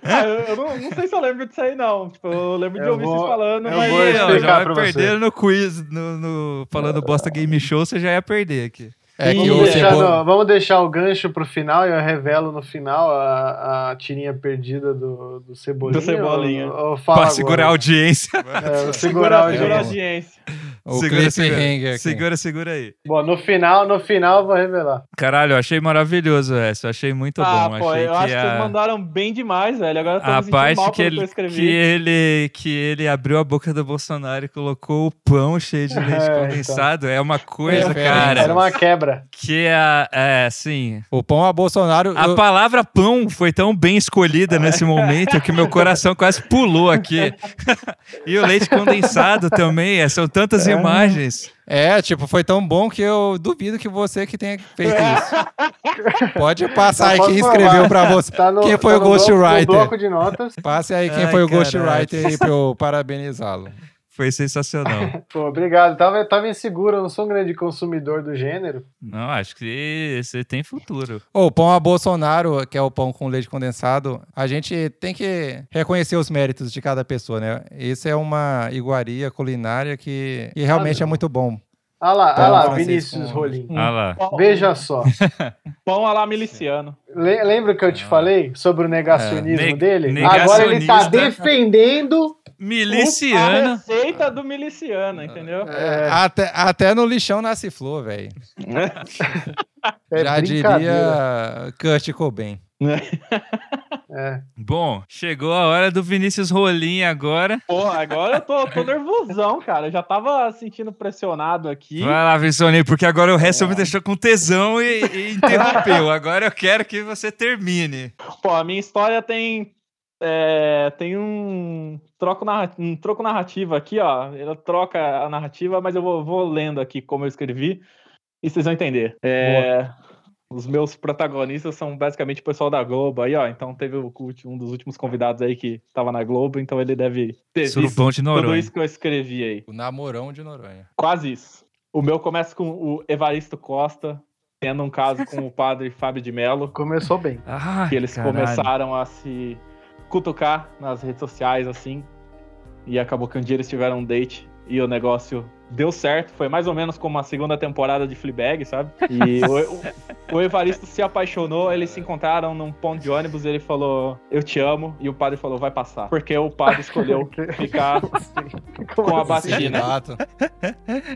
D: Ah, eu, eu não, não sei se eu lembro disso aí, não. Tipo, eu lembro de
C: Eu
D: ouvir
C: vou-
D: vocês falando,
C: eu
D: mas.
C: vou explicar
A: já vai perder no quiz, no, no- falando bosta game show, você já ia perder aqui.
B: É que
C: Vamos deixar, no- vamos deixar o gancho pro final e eu revelo no final a, a tirinha perdida do, do Cebolinha.
D: Do Cebolinha.
C: Ou, ou fala
A: Pra segurar a audiência.
C: É,
D: Segura,
C: segurar a
D: segura
C: audiência.
D: audiência.
B: O
A: segura,
B: aqui.
A: segura, segura aí.
C: Bom, no final, no final eu vou revelar.
A: Caralho, eu achei maravilhoso essa. Achei muito
D: ah,
A: bom.
D: pô,
A: achei
D: eu
A: que
D: acho que
A: a...
D: vocês mandaram bem demais, velho. Agora eu tô me
A: A
D: sentindo
A: parte
D: mal
A: que
D: que eu
A: ele,
D: escrevi.
A: que, ele, que ele abriu a boca do Bolsonaro e colocou o pão cheio de leite
C: É,
A: condensado é uma coisa,
B: Referência.
A: cara,
C: Era uma quebra.
A: Que é, é assim...
B: O pão a Bolsonaro...
A: A
B: eu-
A: palavra pão foi tão bem escolhida nesse momento que meu coração quase pulou aqui. e o leite condensado também, é, são tantas imagens.
B: É, tipo, foi tão bom que eu duvido que você que tenha feito isso. Pode passar aí
C: Não,
B: quem escreveu pra você.
C: Tá no,
B: Quem foi
C: tá
B: o
C: bloco-
B: Ghostwriter?
C: no bloco de notas.
B: Passe aí quem
A: Ai,
B: foi o. Ghostwriter aí pra eu parabenizá-lo.
A: Foi sensacional.
C: Pô, obrigado. Tava, tava inseguro, eu não sou um grande consumidor do gênero.
A: Não, acho que você tem futuro.
B: O pão a Bolsonaro, que é o pão com leite condensado, a gente tem que reconhecer os méritos de cada pessoa, né? Isso é uma iguaria culinária que, que realmente é muito bom.
C: Ah lá,
B: Pão
C: ah lá, Vinícius
B: com-
C: Rolim.
A: Ah lá.
C: Veja só.
D: Pão a lá miliciano.
C: Le- Lembra que eu te falei sobre o negacionismo
A: É, neg-
C: dele? Agora ele tá defendendo.
D: A receita do miliciano, entendeu?
C: É,
B: Até, até no lixão nasce flor, velho.
C: é
B: Já diria Kurt Cobain.
C: É.
A: Bom, chegou a hora do Vinícius Rolim agora.
D: Porra, agora eu tô, tô nervosão, cara. Eu já tava sentindo pressionado aqui.
A: Vai lá, Vinícius porque agora o resto me deixou com tesão e, e interrompeu. Agora eu quero que você termine.
D: Pô, a minha história tem. É, tem um troco, um troco narrativo aqui, ó. Ela troca a narrativa, mas eu vou, vou lendo aqui como eu escrevi e vocês vão entender. É, os meus protagonistas são basicamente o pessoal da Globo aí, ó. Então teve o, um dos últimos convidados aí que tava na Globo, então ele deve ter visto
A: de
D: tudo isso que eu escrevi aí.
B: O namorão de Noronha.
D: Quase isso. O meu começa com o Evaristo Costa, tendo um caso com o padre Fábio de Mello,
C: Começou bem.
A: Ah,
D: que eles
A: caralho.
D: começaram a se cutucar nas redes sociais, assim, e acabou que um dia eles tiveram um date e o negócio deu certo. Foi mais ou menos como a segunda temporada de Fleabag, sabe? E o, o- o Evaristo se apaixonou, eles se encontraram num ponto de ônibus, ele falou, eu te amo, e o padre falou, vai passar. Porque o padre escolheu ficar
C: assim?
D: com a
C: Como
D: batina.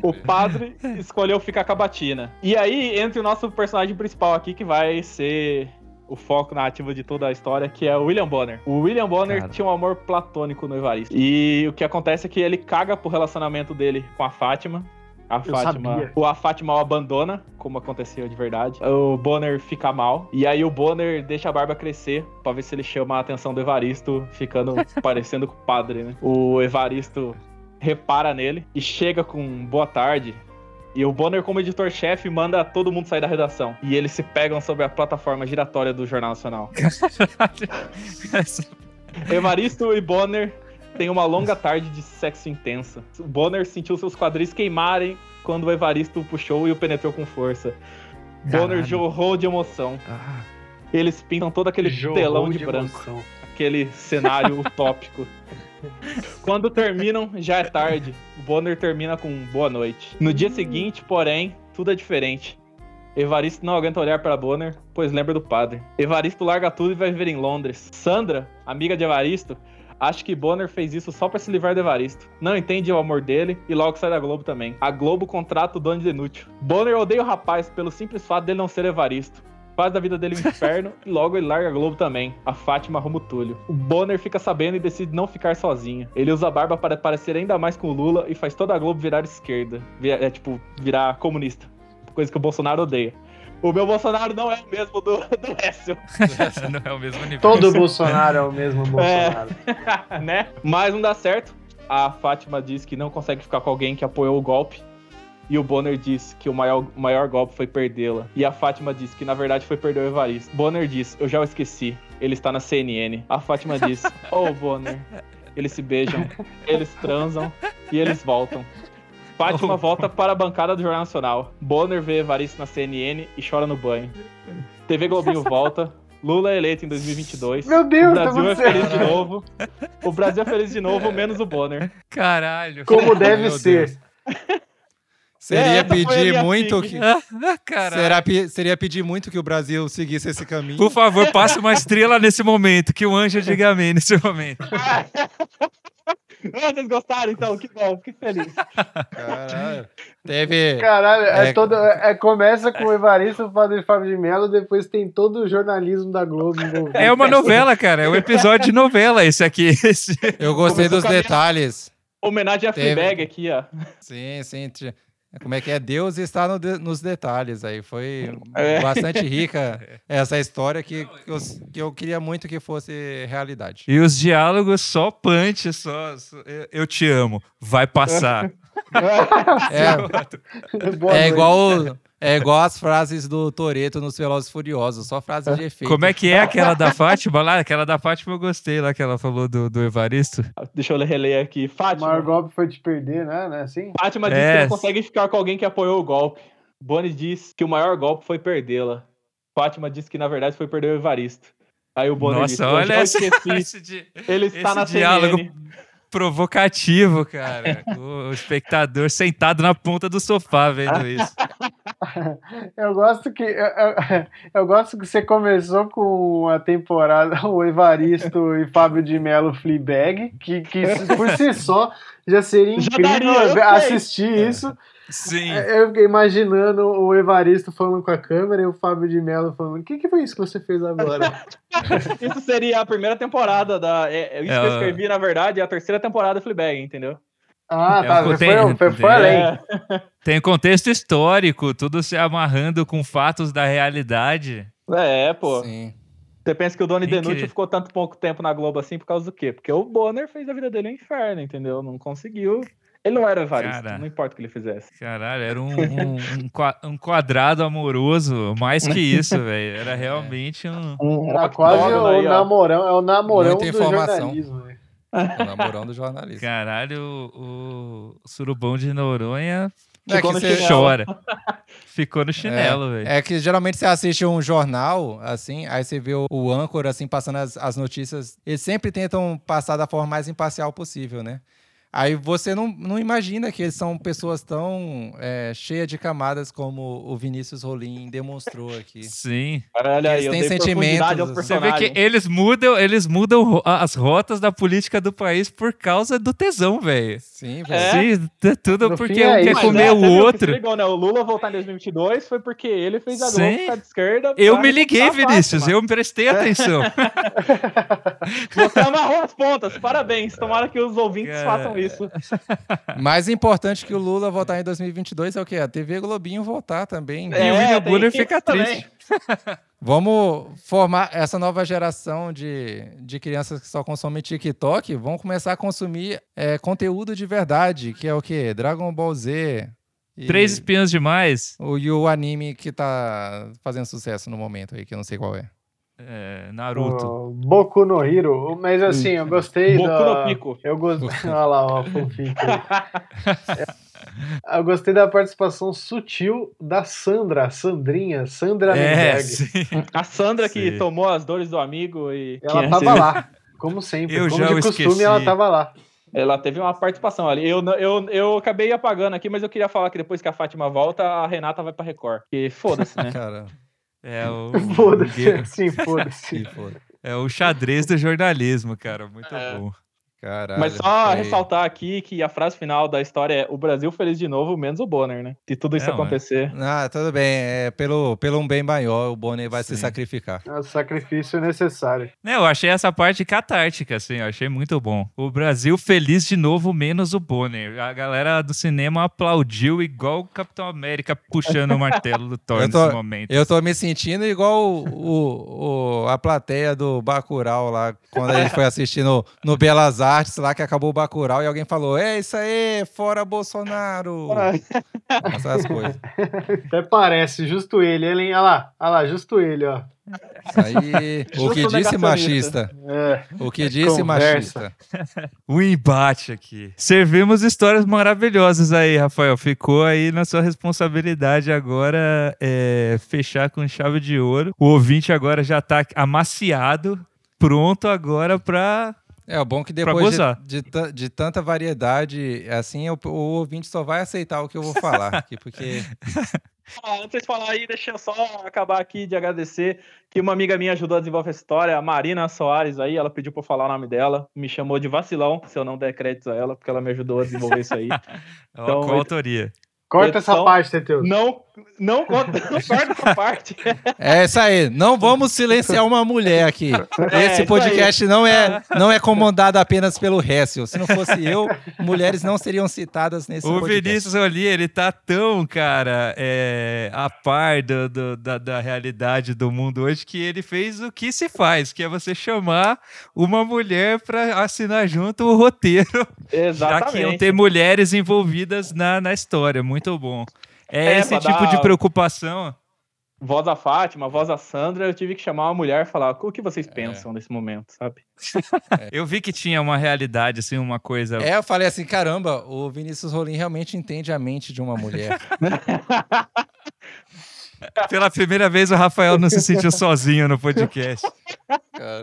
D: O padre escolheu ficar com a batina. E aí entra o nosso personagem principal aqui, que vai ser o foco narrativo de toda a história, que é o William Bonner. O William Bonner
A: Cara.
D: tinha um amor platônico no Evaristo. E o que acontece é que ele caga pro relacionamento dele com a Fátima. A
C: Eu
D: Fátima,
C: sabia.
D: o a Fátima o abandona, como aconteceu de verdade. O Bonner fica mal. E aí o Bonner deixa a barba crescer pra ver se ele chama a atenção do Evaristo, ficando parecendo com o padre, né? O Evaristo repara nele e chega com boa tarde. E o Bonner, como editor-chefe, manda todo mundo sair da redação. E eles se pegam sobre a plataforma giratória do Jornal Nacional. Evaristo e Bonner têm uma longa tarde de sexo intensa. O Bonner sentiu seus quadris queimarem quando o Evaristo o puxou e o penetrou com força. Bonner
A: Caralho.
D: jorrou de emoção.
A: Ah,
D: Eles pintam todo aquele
C: Jorrou
D: telão de,
C: de
D: branco
C: emoção.
D: aquele cenário utópico. Quando terminam, já é tarde. O Bonner termina com boa noite. No dia seguinte, porém, tudo é diferente. Evaristo não aguenta olhar para Bonner, pois lembra do padre. Evaristo larga tudo e vai viver em Londres. Sandra, amiga de Evaristo, acha que Bonner fez isso só para se livrar de Evaristo. Não entende o amor dele e logo sai da Globo também. A Globo contrata o dono de inútil. Bonner odeia o rapaz pelo simples fato dele não ser Evaristo faz da vida dele um inferno e logo ele larga a Globo também. A Fátima arruma o Túlio. O Bonner fica sabendo e decide não ficar sozinho. Ele usa a barba para parecer ainda mais com o Lula e faz toda a Globo virar esquerda. É tipo, virar comunista. Coisa que o Bolsonaro odeia. O meu Bolsonaro não é o mesmo do, do Hessel,
A: não é o mesmo nível.
C: Todo Bolsonaro é o mesmo Bolsonaro.
D: né? Mas não dá certo. A Fátima diz que não consegue ficar com alguém que apoiou o golpe. E o Bonner diz que o maior, o maior golpe foi perdê-la. E a Fátima diz que na verdade foi perder o Evaristo. Bonner diz: Eu já o esqueci. Ele está na CNN. A Fátima diz: Oh, Bonner. Eles se beijam, eles transam e eles voltam. Fátima
A: Oh.
D: volta para a bancada do Jornal Nacional. Bonner vê Evaristo na CNN e chora no banho. TV Globinho volta. Lula é eleito em 2022.
C: Meu
D: O
C: Deus, tá
D: Brasil é feliz de novo. O Brasil é feliz de novo, menos o Bonner.
A: Caralho.
C: Como deve
B: Meu
C: ser.
B: Deus. Seria
D: É, a
B: pedir
D: minha
B: muito que.
A: Ah.
B: Será, seria pedir muito que o Brasil seguisse esse caminho.
A: Por favor, passe uma estrela nesse momento. Que o anjo diga amém nesse momento.
D: Ah, vocês gostaram, então? Que bom, fiquei feliz.
B: Caralho. Teve.
C: Caralho, é
B: É.
C: todo, é, começa com o Evaristo, o Padre Fábio de Mello, depois tem todo o jornalismo da Globo envolvido.
A: É uma novela, cara. É um episódio de novela esse aqui. Esse.
B: Eu gostei
D: Começou
B: dos detalhes.
D: Homenagem a
B: Teve.
D: Fleabag aqui, ó.
B: Sim, sim. Ti- Como é que é? Deus está no de- nos detalhes aí. Foi
D: É.
B: bastante rica essa história que, que, eu, que eu queria muito que fosse realidade.
A: E os diálogos só punch, só. só- eu, eu te amo. Vai passar.
B: É, é igual é igual as frases do Toreto nos Velozes Furiosos, só frases de efeito.
A: Como é que é aquela da Fátima lá? Aquela da Fátima eu gostei lá que ela falou do, do Evaristo.
D: Deixa eu reler aqui.
C: O
D: Fátima.
C: maior golpe foi te perder, né? É assim?
D: Fátima diz
A: É.
D: que não consegue ficar com alguém que apoiou o golpe. Bonnie diz que o maior golpe foi perdê-la. Fátima diz que na verdade foi perder o Evaristo. Aí o Bonner diz,
A: Nossa,
D: "Eu
A: olha esse,
D: esqueci.
A: esse, di-
D: Ele está
A: esse
D: na
A: diálogo
D: CNN.
A: provocativo, cara. o espectador sentado na ponta do sofá vendo isso.
C: Eu gosto que eu, eu- eu gosto que você começou com a temporada o Evaristo e Fábio de Mello Fleabag, que, que por si só já seria
D: Já
C: incrível
D: daria, eu sei.
C: assistir isso.
A: Sim.
C: Eu fiquei imaginando o Evaristo falando com a câmera e o Fábio de Mello falando: O que, que foi isso que você fez agora?
D: Isso seria a primeira temporada da. É, é isso
A: É,
D: que eu escrevi, na verdade, é a terceira temporada do Fleabag, entendeu?
C: Ah,
A: É
C: tá.
A: um
C: Você
A: conten-
C: foi, foi, foi além.
D: É,
A: Tem contexto histórico, tudo se amarrando com fatos da realidade.
D: é, pô.
B: Sim.
D: Você pensa que o Doni. Denútil ficou tanto pouco tempo na Globo assim por causa do quê? Porque o Bonner fez a vida dele um inferno, entendeu? Não conseguiu. Ele não era o Evaristo,
A: Cara.
D: não importa o que ele fizesse.
A: Caralho, era um, um, um qua- um quadrado amoroso, mais que isso, velho. Era realmente um.
D: Um
C: Era quase o namorão, é o namorão
B: Muita
C: do
B: informação.
C: jornalismo.
B: O namorão do jornalista.
A: Caralho, o, o surubão de Noronha
B: é
D: Ficou
B: que
D: no
B: você-
D: chinelo.
A: chora. Ficou no chinelo, velho.
B: É que geralmente você assiste um jornal, assim, aí você vê o, o âncora, assim, passando as, as notícias. Eles sempre tentam passar da forma mais imparcial possível, né? Aí você não, não imagina que eles são pessoas tão é, cheias de camadas como o Vinícius Rolim demonstrou aqui.
A: Sim.
D: Olha aí,
B: Eles
D: eu
B: têm sentimentos,
A: Você vê que eles mudam, eles mudam as rotas da política do país por causa do tesão, velho.
B: Sim, velho.
D: É.
A: Sim, t- tudo
C: No
A: porque
C: é
A: um quer
C: isso.
D: Mas
A: comer
D: é,
A: o outro.
D: ligou, né? O Lula voltar em 2022 foi porque ele fez a
A: Sim.
D: Globo ficar de esquerda.
A: Eu me liguei, Vinícius. Eu prestei atenção.
D: Você amarrou as pontas. Parabéns. Tomara que os ouvintes façam isso.
B: Mais importante que o Lula voltar em 2022 é o quê? A TV Globinho voltar também.
A: E o William
D: tem
A: Bonner fica
D: também.
A: triste.
B: Vamos formar essa nova geração de, de crianças que só consomem TikTok. Vão começar a consumir é, conteúdo de verdade, que é o quê? Dragon Ball Z. e
A: Três espiãs demais.
B: o, e o anime que tá fazendo sucesso no momento aí, que eu não sei qual é.
A: É, Naruto.
C: O Boku no Hero. Mas assim, eu gostei
D: Boku
C: da...
D: no Pico.
C: Eu gostei... Olha lá, ó, fofinho. Eu gostei da participação sutil da Sandra, Sandrinha, Sandra
A: É.
D: A Sandra que
A: Sim.
D: tomou as dores do amigo e.
C: Ela
D: que-
C: tava lá, como sempre.
A: Eu
C: como
A: já
C: de costume,
A: esqueci.
C: ela tava lá.
D: Ela teve uma participação ali. Eu, eu, eu acabei apagando aqui, mas eu queria falar que depois que a Fátima volta, a Renata vai pra Record. Porque foda-se, né?
B: Cara,
A: É o,
C: Foda-se. Sim, foda-se.
A: é o xadrez do jornalismo, cara. Muito
D: É.
A: bom.
B: Caralho.
D: Mas só ressaltar aqui que a frase final da história é o Brasil feliz de novo, menos o Bonner, né? Se tudo isso
A: É,
D: acontecer.
B: Ah, tudo bem. É, pelo, pelo um bem maior, o Bonner vai se
A: Sim.
B: sacrificar.
C: É o sacrifício necessário.
A: Né, eu achei essa parte catártica, assim, eu achei muito bom. O Brasil feliz de novo, menos o Bonner. A galera do cinema aplaudiu igual o Capitão América puxando o martelo do Thor
B: Eu tô-
A: nesse momento.
B: Eu tô me sentindo igual o, o- o- a plateia do Bacurau lá, quando a gente foi assistir no, no Belas Artes, lá que acabou o Bacurau, e alguém falou, é isso aí, fora Bolsonaro. Essas coisas.
C: Até parece, justo ele. ele hein? Olha lá, olha lá, justo ele, ó.
B: Isso aí, o que disse machista.
C: É,
B: O que disse
C: Conversa.
B: machista.
A: O embate aqui. Servimos histórias maravilhosas aí, Rafael. Ficou aí na sua responsabilidade agora é, fechar com chave de ouro. O ouvinte agora já tá amaciado, pronto agora pra.
B: É, o bom que
A: Pra
B: depois de, de, de tanta variedade, assim, o, o ouvinte só vai aceitar o que eu vou falar aqui, porque...
D: Ah, antes de falar aí, deixa eu só acabar aqui de agradecer que uma amiga minha ajudou a desenvolver essa história, a Marina Soares aí, ela pediu pra eu falar o nome dela, me chamou de vacilão, se eu não der créditos a ela, porque ela me ajudou a desenvolver isso aí. Então, ele-
A: autoria?
C: Corta essa
D: Edição-
C: parte, Teteus.
D: Não, não conta, não corta essa parte.
B: É isso aí, não vamos silenciar uma mulher aqui.
D: É,
B: Esse podcast não é, não é comandado apenas pelo Récio. Se não fosse eu, mulheres não seriam citadas nesse
A: O
B: podcast.
A: Vinícius ali, ele tá tão, cara, é, a par do- do- da, da realidade do mundo hoje que ele fez o que se faz, que é você chamar uma mulher pra assinar junto o roteiro, já que iam
D: Exatamente.
A: ter mulheres envolvidas na, na história. Muito bom. É,
D: É,
A: esse tipo
D: dar-
A: de preocupação.
D: Voz da Fátima, voz da Sandra, eu tive que chamar uma mulher e falar o que vocês pensam nesse momento, sabe?
A: Eu vi que tinha uma realidade, assim, uma coisa.
B: É, eu falei assim, caramba, o Vinícius Rolim realmente entende a mente de uma mulher.
A: Pela primeira vez, o Rafael não se sentiu sozinho no podcast.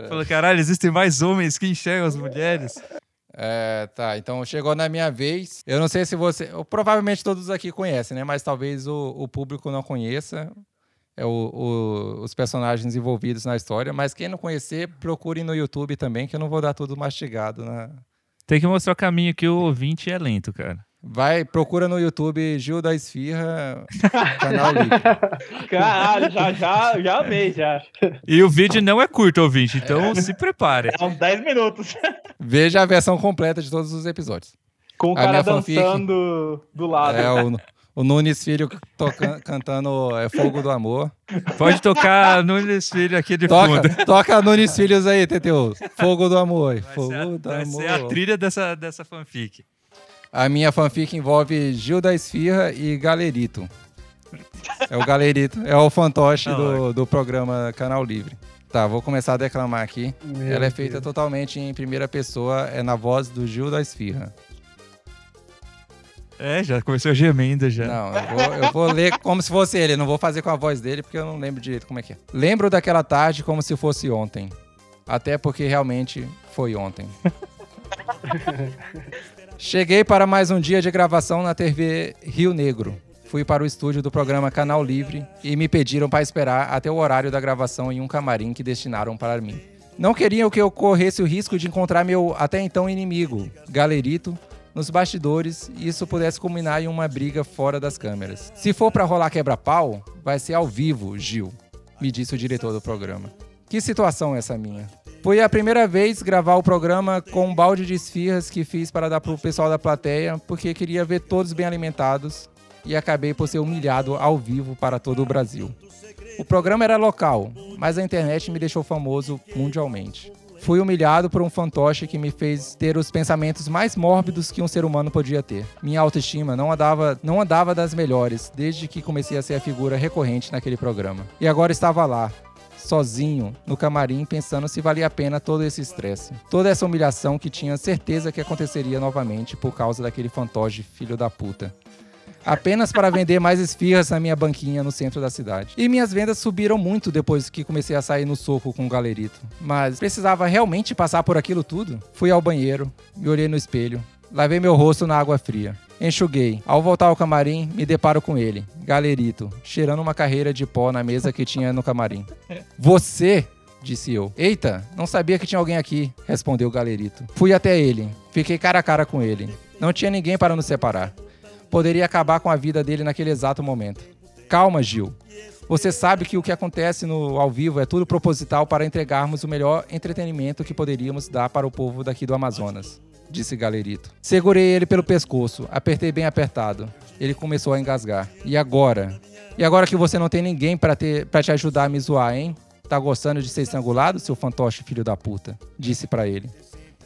A: Falou, caralho, existem mais homens que enxergam as mulheres.
B: É, tá, então chegou na minha vez. Eu não sei se você. Provavelmente todos aqui conhecem, né? Mas talvez o, o público não conheça é o, o, os personagens envolvidos na história. Mas quem não conhecer, procure no YouTube também, que eu não vou dar tudo mastigado. Né?
A: Tem que mostrar o caminho que o ouvinte é lento, cara.
B: Vai, procura no YouTube Gil da Esfirra, canal livre.
D: Caralho, já, já, já amei, já.
A: E o vídeo não é curto, ouvinte, então se prepare.
D: É uns 10 minutos.
B: Veja a versão completa de todos os episódios.
D: Com o
B: A
D: cara
B: minha fanfic-
D: dançando do lado.
B: É o, o Nunes Filho toca- cantando é, Fogo do Amor.
A: Pode tocar Nunes Filho aqui de fundo.
B: Toca, toca Nunes Filhos aí, Teteu. Fogo do Amor.
A: Vai
B: Fogo
A: ser, a,
B: do
A: vai
B: Amor.
A: ser a trilha dessa, dessa fanfic.
B: A minha fanfic envolve Gil da Esfirra e Galerito. É o Galerito, é o fantoche do, do programa Canal Livre. Tá, vou começar a declamar aqui.
C: Meu
B: Ela é feita
C: Deus.
B: totalmente em primeira pessoa, é na voz do Gil da Esfirra.
A: É, já começou gemendo já.
B: Não, eu vou, eu vou ler como se fosse ele, não vou fazer com a voz dele porque eu não lembro direito como é que é. Lembro daquela tarde como se fosse ontem. Até porque realmente foi ontem. Cheguei para mais um dia de gravação na TV Rio Negro. Fui para o estúdio do programa Canal Livre e me pediram para esperar até o horário da gravação em um camarim que destinaram para mim. Não queriam que eu corresse o risco de encontrar meu até então inimigo, Galerito, nos bastidores e isso pudesse culminar em uma briga fora das câmeras. Se for para rolar quebra-pau, vai ser ao vivo, Gil, me disse o diretor do programa. Que situação é essa minha? Foi a primeira vez gravar o programa com um balde de esfirras que fiz para dar pro pessoal da plateia, porque queria ver todos bem alimentados e acabei por ser humilhado ao vivo para todo o Brasil. O programa era local, mas a internet me deixou famoso mundialmente. Fui humilhado por um fantoche que me fez ter os pensamentos mais mórbidos que um ser humano podia ter. Minha autoestima não andava, não andava das melhores desde que comecei a ser a figura recorrente naquele programa. E agora estava lá, sozinho, no camarim, pensando se valia a pena todo esse estresse. Toda essa humilhação que tinha certeza que aconteceria novamente por causa daquele fantoche filho da puta apenas para vender mais esfirras na minha banquinha no centro da cidade. E minhas vendas subiram muito depois que comecei a sair no soco com o galerito. Mas precisava realmente passar por aquilo tudo? Fui ao banheiro, me olhei no espelho, lavei meu rosto na água fria. Enxuguei. Ao voltar ao camarim, me deparo com ele, galerito, cheirando uma carreira de pó na mesa que tinha no camarim. Você disse eu. Eita, não sabia que tinha alguém aqui, respondeu o galerito. Fui até ele, fiquei cara a cara com ele. Não tinha ninguém para nos separar poderia acabar com a vida dele naquele exato momento. Calma, Gil. Você sabe que o que acontece no ao vivo é tudo proposital para entregarmos o melhor entretenimento que poderíamos dar para o povo daqui do Amazonas, disse Galerito. Segurei ele pelo pescoço, apertei bem apertado. Ele começou a engasgar. E agora? E agora que você não tem ninguém para ter para te ajudar a me zoar, hein? Tá gostando de ser estrangulado, seu fantoche filho da puta? Disse para ele.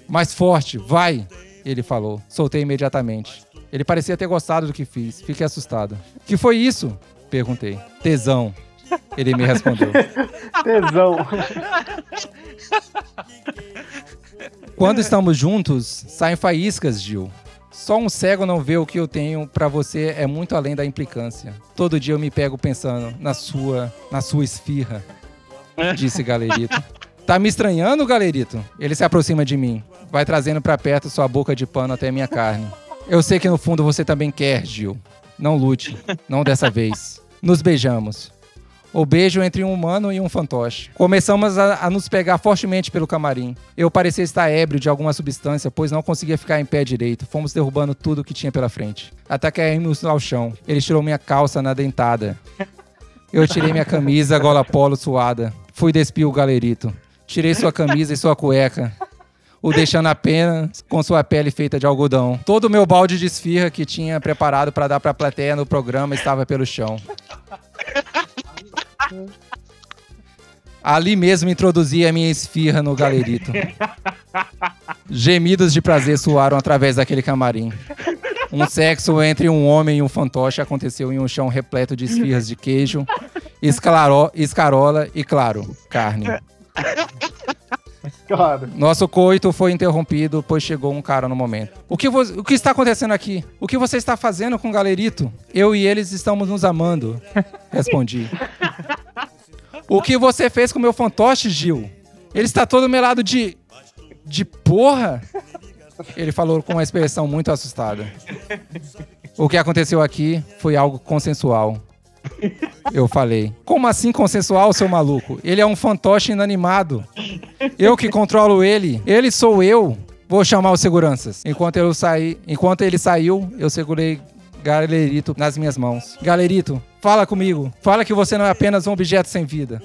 B: Mais forte, vai! Ele falou. Soltei imediatamente. Ele parecia ter gostado do que fiz. Fiquei assustado. Que foi isso? Perguntei. Tesão. Ele me respondeu.
C: Tesão.
B: Quando estamos juntos, saem faíscas, Gil. Só um cego não vê o que eu tenho pra você é muito além da implicância. Todo dia eu me pego pensando na sua, na sua esfirra, disse Galerito. Tá me estranhando, Galerito? Ele se aproxima de mim, vai trazendo pra perto sua boca de pano até minha carne. Eu sei que no fundo você também quer, Gil. Não lute, não dessa vez. Nos beijamos. O beijo entre um humano e um fantoche. Começamos a, a nos pegar fortemente pelo camarim. Eu parecia estar ébrio de alguma substância, pois não conseguia ficar em pé direito. Fomos derrubando tudo que tinha pela frente. Até caímos ao chão. Ele tirou minha calça na dentada. Eu tirei minha camisa, gola polo suada. Fui despir o galerito. Tirei sua camisa e sua cueca. O deixando apenas com sua pele feita de algodão. Todo o meu balde de esfirra que tinha preparado para dar para a plateia no programa estava pelo chão. Ali mesmo introduzi a minha esfirra no galerito. Gemidos de prazer soaram através daquele camarim. Um sexo entre um homem e um fantoche aconteceu em um chão repleto de esfirras de queijo, esclaró- escarola e, claro, carne.
C: Claro.
B: Nosso coito foi interrompido, pois chegou um cara no momento. O que, o que está acontecendo aqui? O que você está fazendo com o galerito? Eu e eles estamos nos amando, respondi. O que você fez com o meu fantoche, Gil? Ele está todo melado de. de porra? Ele falou com uma expressão muito assustada. O que aconteceu aqui foi algo consensual. Eu falei, como assim consensual, seu maluco? Ele é um fantoche inanimado. Eu que controlo ele. Ele sou eu. Vou chamar os seguranças. Enquanto, eu saí, enquanto ele saiu, eu segurei Galerito nas minhas mãos. Galerito, fala comigo. Fala que você não é apenas um objeto sem vida.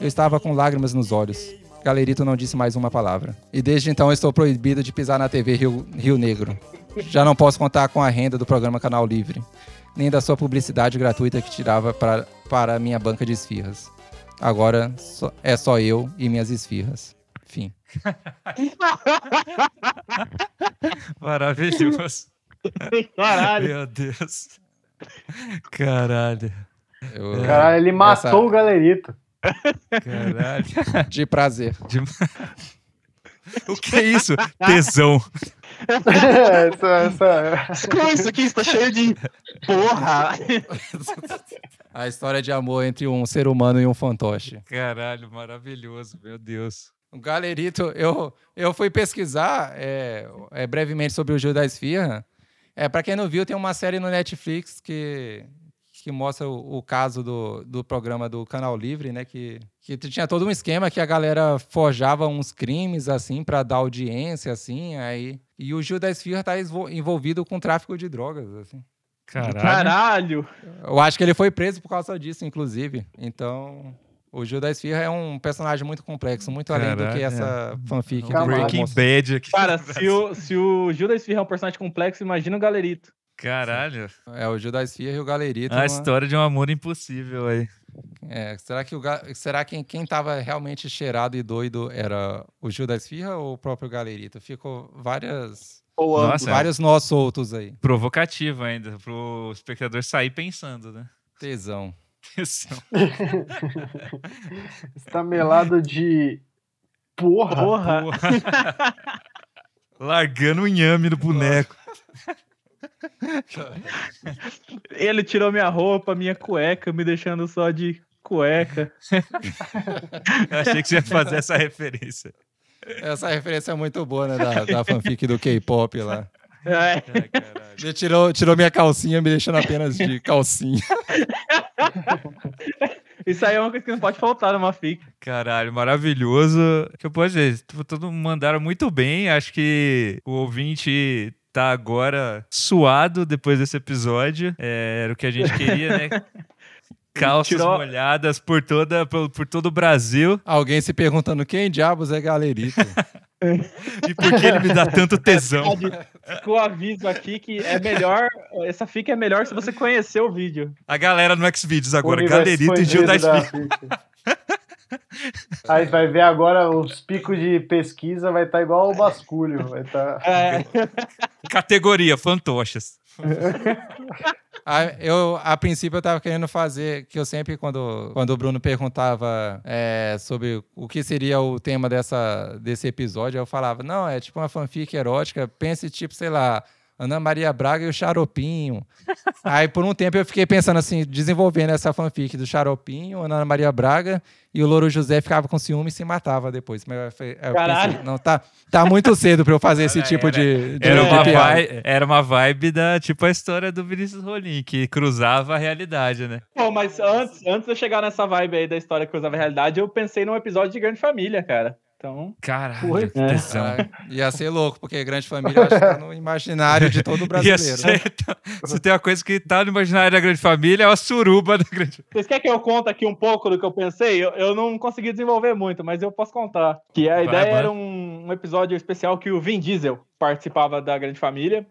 B: Eu estava com lágrimas nos olhos. Galerito não disse mais uma palavra. E desde então estou proibido de pisar na TV Rio, Rio Negro. Já não posso contar com a renda do programa Canal Livre, nem da sua publicidade gratuita que tirava para, para a minha banca de esfirras. Agora só- é só eu e minhas esfirras. Fim.
A: Maravilhoso.
D: Caralho.
A: Meu Deus. Caralho.
B: Eu-
C: Caralho, ele matou
B: Essa-
C: o galerito.
A: Caralho.
B: De prazer.
A: O que é isso? Tesão.
C: Essa, essa...
D: Com isso aqui está cheio de porra.
B: A história de amor entre um ser humano e um fantoche.
A: Caralho, maravilhoso. Meu Deus.
B: O Galerito, eu, eu fui pesquisar é, é, brevemente sobre o Gil da Esfirra. É, para quem não viu, tem uma série no Netflix que, que mostra o, o caso do, do programa do Canal Livre, né? Que, que tinha todo um esquema que a galera forjava uns crimes, assim, para dar audiência, assim, aí... E o Gil da Esfirra tá envolvido com tráfico de drogas, assim.
A: Caralho.
D: Caralho.
B: Eu acho que ele foi preso por causa disso, inclusive. Então, o Gil da Esfirra é um personagem muito complexo, muito além do que essa fanfic. do
C: Calma,
A: Breaking. Bad aqui.
D: Cara, se o, se o Gil da Esfirra é um personagem complexo, imagina o Galerito.
A: Caralho.
B: É o Gil da Esfirra e o Galerito.
A: A
B: uma-
A: história de um amor impossível aí.
B: É, será que, o Ga- será que quem tava realmente cheirado e doido era o Gil da Esfirra ou o próprio Galerito? Ficou várias,
D: Ou
A: Nossa, é.
B: vários nós soltos aí.
A: Provocativo ainda, pro espectador sair pensando, né?
B: Tesão.
A: Tesão.
C: Está melado de porra.
D: Porra.
A: Porra. Largando o inhame do boneco.
D: Ele tirou minha roupa, minha cueca, me deixando só de cueca.
A: Eu achei que você ia fazer essa referência.
B: Essa referência é muito boa, né? Da, da fanfic do K-pop lá.
D: É.
A: Caralho.
B: Ele tirou, tirou minha calcinha, me deixando apenas de calcinha.
D: Isso aí é uma coisa que não pode faltar numa fic.
A: Caralho, maravilhoso. O que eu posso dizer? Todo mundo mandaram muito bem. Acho que o ouvinte tá agora suado depois desse episódio. É, era o que a gente queria, né? Calças
D: Tirou-
A: molhadas por, toda, por, por todo o Brasil.
B: Alguém se perguntando quem diabos é Galerito?
A: E por que ele me dá tanto tesão?
D: Ficou o aviso aqui que é melhor. Essa fic é melhor se você conhecer o vídeo.
A: A galera no Xvideos agora, Galerito e Gil da
C: fic. Aí vai ver agora os picos de pesquisa, vai estar igual o basculho. Vai tá...
D: É,
A: Categoria, fantoches.
B: Ah, eu, a princípio, eu tava querendo fazer, que eu sempre, quando, quando o Bruno perguntava é, sobre o que seria o tema dessa, desse episódio, eu falava, não, é tipo uma fanfic erótica, pense tipo, sei lá, Ana Maria Braga e o Xaropinho. Aí, por um tempo, eu fiquei pensando assim, desenvolvendo essa fanfic do Xaropinho, Ana Maria Braga, e o Louro José ficava com ciúme e se matava depois. Mas eu, pensei, não, tá, tá muito cedo pra eu fazer esse
A: Era-
B: tipo de, de,
A: Era
B: de
A: uma, vibe, era uma vibe da, tipo a história do Vinícius Rolim, que cruzava a realidade, né?
D: Pô, mas antes, antes de eu chegar nessa vibe aí da história que usava a realidade, eu pensei num episódio de Grande Família, cara. Então.
A: Caralho,
C: Oi?
A: que
D: É.
A: tesão.
B: Ia ser louco, porque Grande Família acho que tá no imaginário de todo
A: Ia
B: brasileiro.
A: ser- se tem uma coisa que tá no imaginário da grande família, é a suruba da grande
D: Vocês querem que eu conte aqui um pouco do que eu pensei? Eu, eu não consegui desenvolver muito, mas eu posso contar. Que a
A: Vai,
D: ideia
A: vai.
D: era um, um episódio especial que o Vin Diesel participava da Grande Família.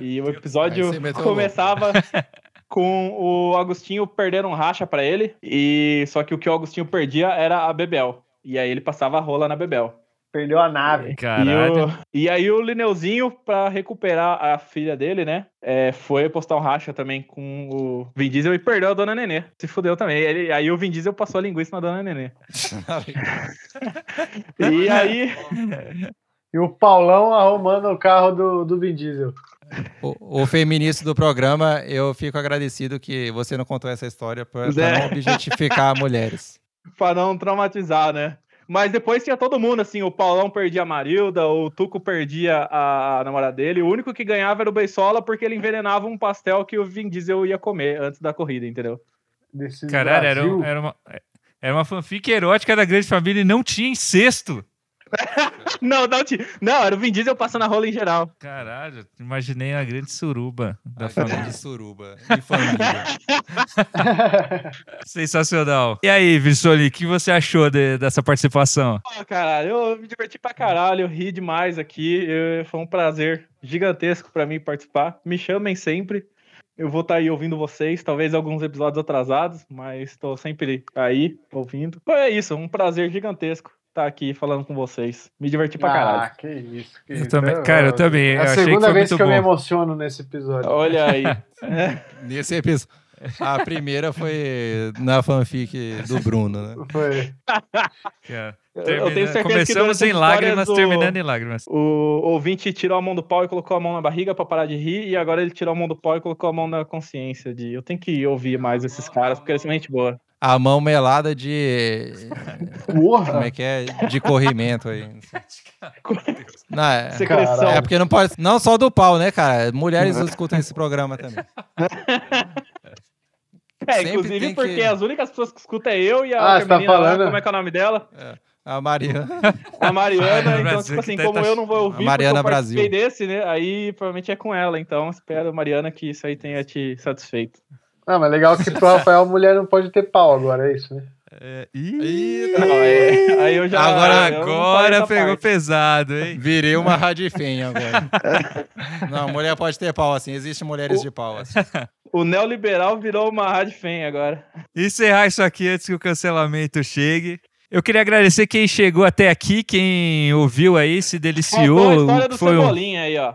D: E o episódio começava com o Agostinho perdendo um racha pra ele. E só que o que o Agostinho perdia era a Bebel. E aí ele passava a rola na Bebel.
C: Perdeu a nave.
A: Caralho.
D: E, o- e aí o Lineuzinho, pra recuperar a filha dele, né? é, foi postar um racha também com o Vin Diesel e perdeu a Dona Nenê. Se fudeu também. Ele- aí o Vin Diesel passou a linguiça na Dona Nenê. E aí...
C: E o Paulão arrumando o carro do, do Vin Diesel.
B: O, o feminista do programa, eu fico agradecido que você não contou essa história para não objetificar mulheres.
D: Pra não traumatizar, né? Mas depois tinha todo mundo, assim, o Paulão perdia a Marilda, o Tuco perdia a namorada dele. O único que ganhava era o Beisola porque ele envenenava um pastel que o Vin Diesel ia comer antes da corrida, entendeu?
C: Desse
A: Caralho, era,
C: Brasil.
A: era uma, era uma fanfic erótica da grande família e não tinha incesto.
D: Não, não, não, era o Vin Diesel passando a rola em geral.
A: Caralho, imaginei uma grande suruba da
B: A
A: família.
B: grande suruba de família.
A: Sensacional. E aí, Vissoli, o que você achou de- dessa participação?
D: Ah, caralho, eu me diverti pra caralho, eu ri demais aqui. eu- foi um prazer gigantesco pra mim participar. Me chamem sempre. Eu vou estar aí ouvindo vocês, talvez alguns episódios atrasados, mas estou sempre aí ouvindo. Foi é isso, um prazer gigantesco estar aqui falando com vocês. Me diverti pra
C: Ah,
D: caralho.
C: que isso. Que
A: Eu
C: isso.
A: também- cara, eu também,
C: É a
A: achei que
C: segunda
A: foi
C: vez
A: muito
C: que eu me
A: bom.
C: emociono nesse episódio.
D: Olha aí.
B: Nesse episódio. A primeira foi na fanfic do Bruno, né?
C: Foi.
A: Que é-
D: Eu- eu
A: termina-
D: tenho certeza que
A: Começamos
D: a
A: em lágrimas,
D: do-
A: terminando em lágrimas.
D: O ouvinte tirou a mão do pau e colocou a mão na barriga pra parar de rir, e agora ele tirou a mão do pau e colocou a mão na consciência de eu tenho que ouvir mais esses caras, porque eles são gente boa.
B: A mão melada de. Como
C: Porra!
B: é que é? De corrimento aí. Não, é,
D: Secreção.
B: é porque não pode. Não só do pau, né, cara? Mulheres escutam esse programa também.
D: É,
B: Sempre
D: inclusive
B: tem
D: porque
B: que-
D: as únicas pessoas que escutam é eu e a
C: Ah, tá
D: menina lá,
C: falando?
D: como é que é o nome dela?
B: A Mariana.
D: A Mariana, então,
A: Brasil
D: tipo assim, como
A: tá-
D: eu não vou ouvir,
B: A Mariana
D: eu
B: Brasil.
D: desse, né? Aí provavelmente é com ela, então espero, Mariana, que isso aí tenha te satisfeito.
C: Ah, mas legal que pro Rafael mulher não pode ter pau agora, é isso, né?
A: É,
B: Ih,
D: Não, aí, aí eu já.
B: Agora-
D: eu não
A: Agora pegou
D: parte.
A: pesado, hein?
B: Virei uma radifem agora. Não, mulher pode ter pau assim. Existem mulheres de pau assim.
D: O neoliberal virou uma rádio fem agora.
A: encerrar isso aqui antes que o cancelamento chegue. Eu queria agradecer quem chegou até aqui, quem ouviu aí, se deliciou.
D: Contou a história do
A: foi um-
D: Cebolinha aí, ó.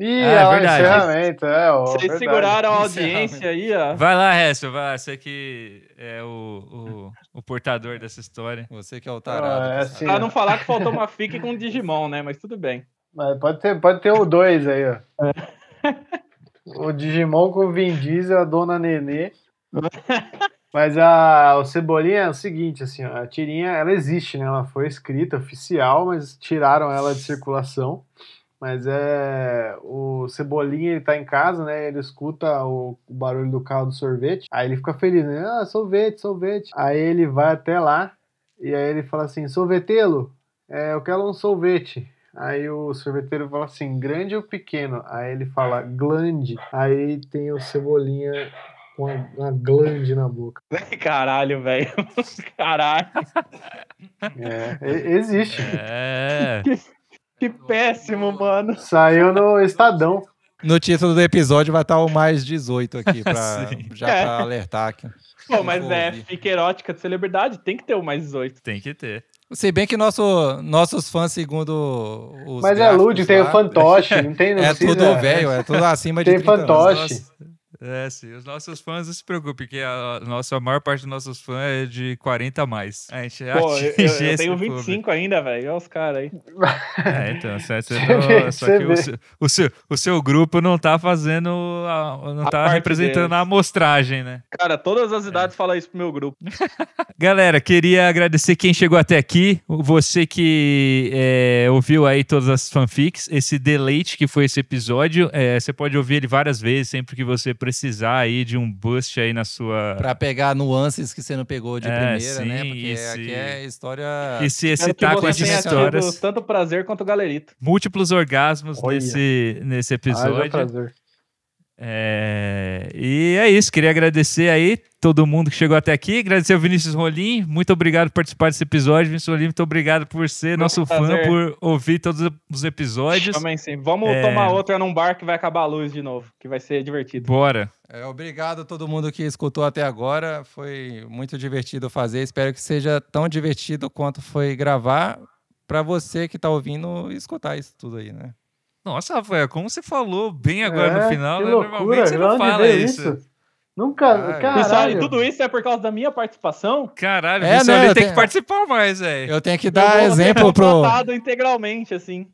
C: Ih,
A: Ah, é
C: é o
A: verdade.
C: encerramento, é, ó.
D: Vocês
C: verdade.
D: seguraram a audiência aí, ó.
A: Vai lá, Hessel, vai. Você que é o, o, o portador dessa história.
B: Você que é o
C: Ah,
B: tarado.
C: é
B: que
C: assim.
D: Pra não falar que faltou uma fic com Digimon, né? Mas tudo bem.
C: Mas pode ter, pode ter o dois aí, ó. O Digimon com o Vin Diesel, a Dona Nenê. Mas a, o Cebolinha é o seguinte, assim, ó, a tirinha, ela existe, né? Ela foi escrita, oficial, mas tiraram ela de circulação. Mas é. O Cebolinha, ele tá em casa, né? Ele escuta o, o barulho do carro do sorvete. Aí ele fica feliz, né? Ah, sorvete, sorvete. Aí ele vai até lá e aí ele fala assim: sorvetelo, é, eu quero um sorvete. Aí o sorveteiro fala assim, grande ou pequeno? Aí ele fala, glande. Aí tem o Cebolinha com uma, uma glande na boca.
D: Caralho, velho. Caralho.
C: É, existe.
A: É.
D: Que péssimo, mano.
C: Saiu no Estadão.
B: No título do episódio vai estar o mais 18 aqui, pra, já
D: É.
B: pra alertar aqui.
D: Pô, mas é fica erótica de celebridade, tem que ter o mais 18.
A: Tem que ter.
B: Se bem que nosso, nossos fãs, segundo os
C: Mas é Lud, tem o fantoche, não tem não
B: É
C: precisa-
B: tudo velho, é tudo acima de
C: Tem
B: 30 anos.
A: É, sim. Os nossos fãs não se preocupem, porque a, nossa, a maior parte dos nossos fãs é de 40 a mais. A gente
D: Pô, eu, eu- eu tenho
A: público.
D: 25 ainda, velho. Olha os caras aí.
A: É, então, certo, não- só que o seu, o, seu, o seu grupo não tá fazendo, a- não
D: A
A: tá representando
D: deles.
A: a amostragem, né?
D: Cara, todas as idades falam isso pro meu grupo.
A: Galera, queria agradecer quem chegou até aqui, você que é, ouviu aí todas as fanfics, esse deleite que foi esse episódio, é, você pode ouvir ele várias vezes, sempre que você precisar aí de um boost aí na sua...
B: Pra pegar nuances que você não pegou de
A: É,
B: primeira, né?
A: sim,
B: Porque
A: e se-
B: aqui é história.
A: E se excitar com
D: você
A: essas histórias,
D: tanto prazer quanto galerito.
A: múltiplos orgasmos
C: Olha.
A: nesse, nesse episódio.
C: prazer.
A: É, E é isso, queria agradecer aí todo mundo que chegou até aqui, agradecer ao Vinícius Rolim, muito obrigado por participar desse episódio, Vinícius Rolim, muito obrigado por ser nosso fã,
D: prazer.
A: por ouvir todos os episódios.
D: Também sim. Vamos
A: É.
D: tomar outra num bar que vai acabar a luz de novo, que vai ser divertido.
A: Bora.
B: É, obrigado a todo mundo que escutou até agora. Foi muito divertido fazer. Espero que seja tão divertido quanto foi gravar. Pra você que tá ouvindo, escutar isso tudo aí, né?
A: Nossa, Rafael, como você falou bem agora
C: É,
A: no final, né?
C: loucura,
A: normalmente você não fala
C: veio
A: isso.
C: Nunca,
B: Ah,
D: Pessoal, e
C: caralho.
D: tudo isso é por causa da minha participação?
A: Caralho,
B: É,
A: você
B: né,
A: tem
B: eu
A: que participar mais, velho.
B: Eu tenho que
D: Eu
B: dar exemplo pro.
D: integralmente, assim.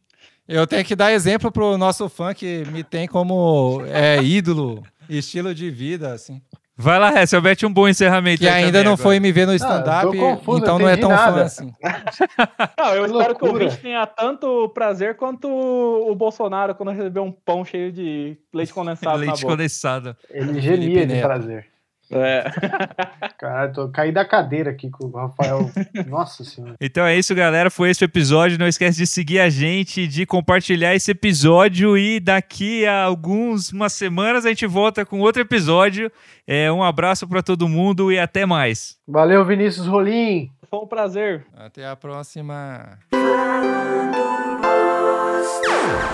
B: Eu tenho que dar exemplo pro nosso fã que me tem como é, ídolo, estilo de vida, assim.
A: Vai lá, Hessel, mete um bom encerramento
F: Que
A: aí
F: ainda
A: também
F: não
A: agora.
F: foi me ver no stand-up, então não é tão fã
C: nada.
F: assim.
D: Não, eu espero que o ouvinte tenha tanto prazer quanto o Bolsonaro quando recebeu um pão cheio de leite condensado na
A: Leite
D: boca.
A: condensado.
C: Ele
F: Felipe
C: gemia de prazer.
D: É.
C: Caralho, tô caí da cadeira aqui com o Rafael. Nossa senhora.
A: Então é isso, galera. Foi esse o episódio. Não esquece de seguir a gente, de compartilhar esse episódio. E daqui a algumas umas semanas a gente volta com outro episódio. É, um abraço para todo mundo e até mais.
C: Valeu, Vinícius Rolim.
D: Foi um prazer.
F: Até a próxima.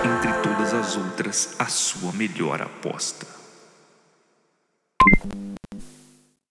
E: Entre todas as outras, a sua melhor aposta.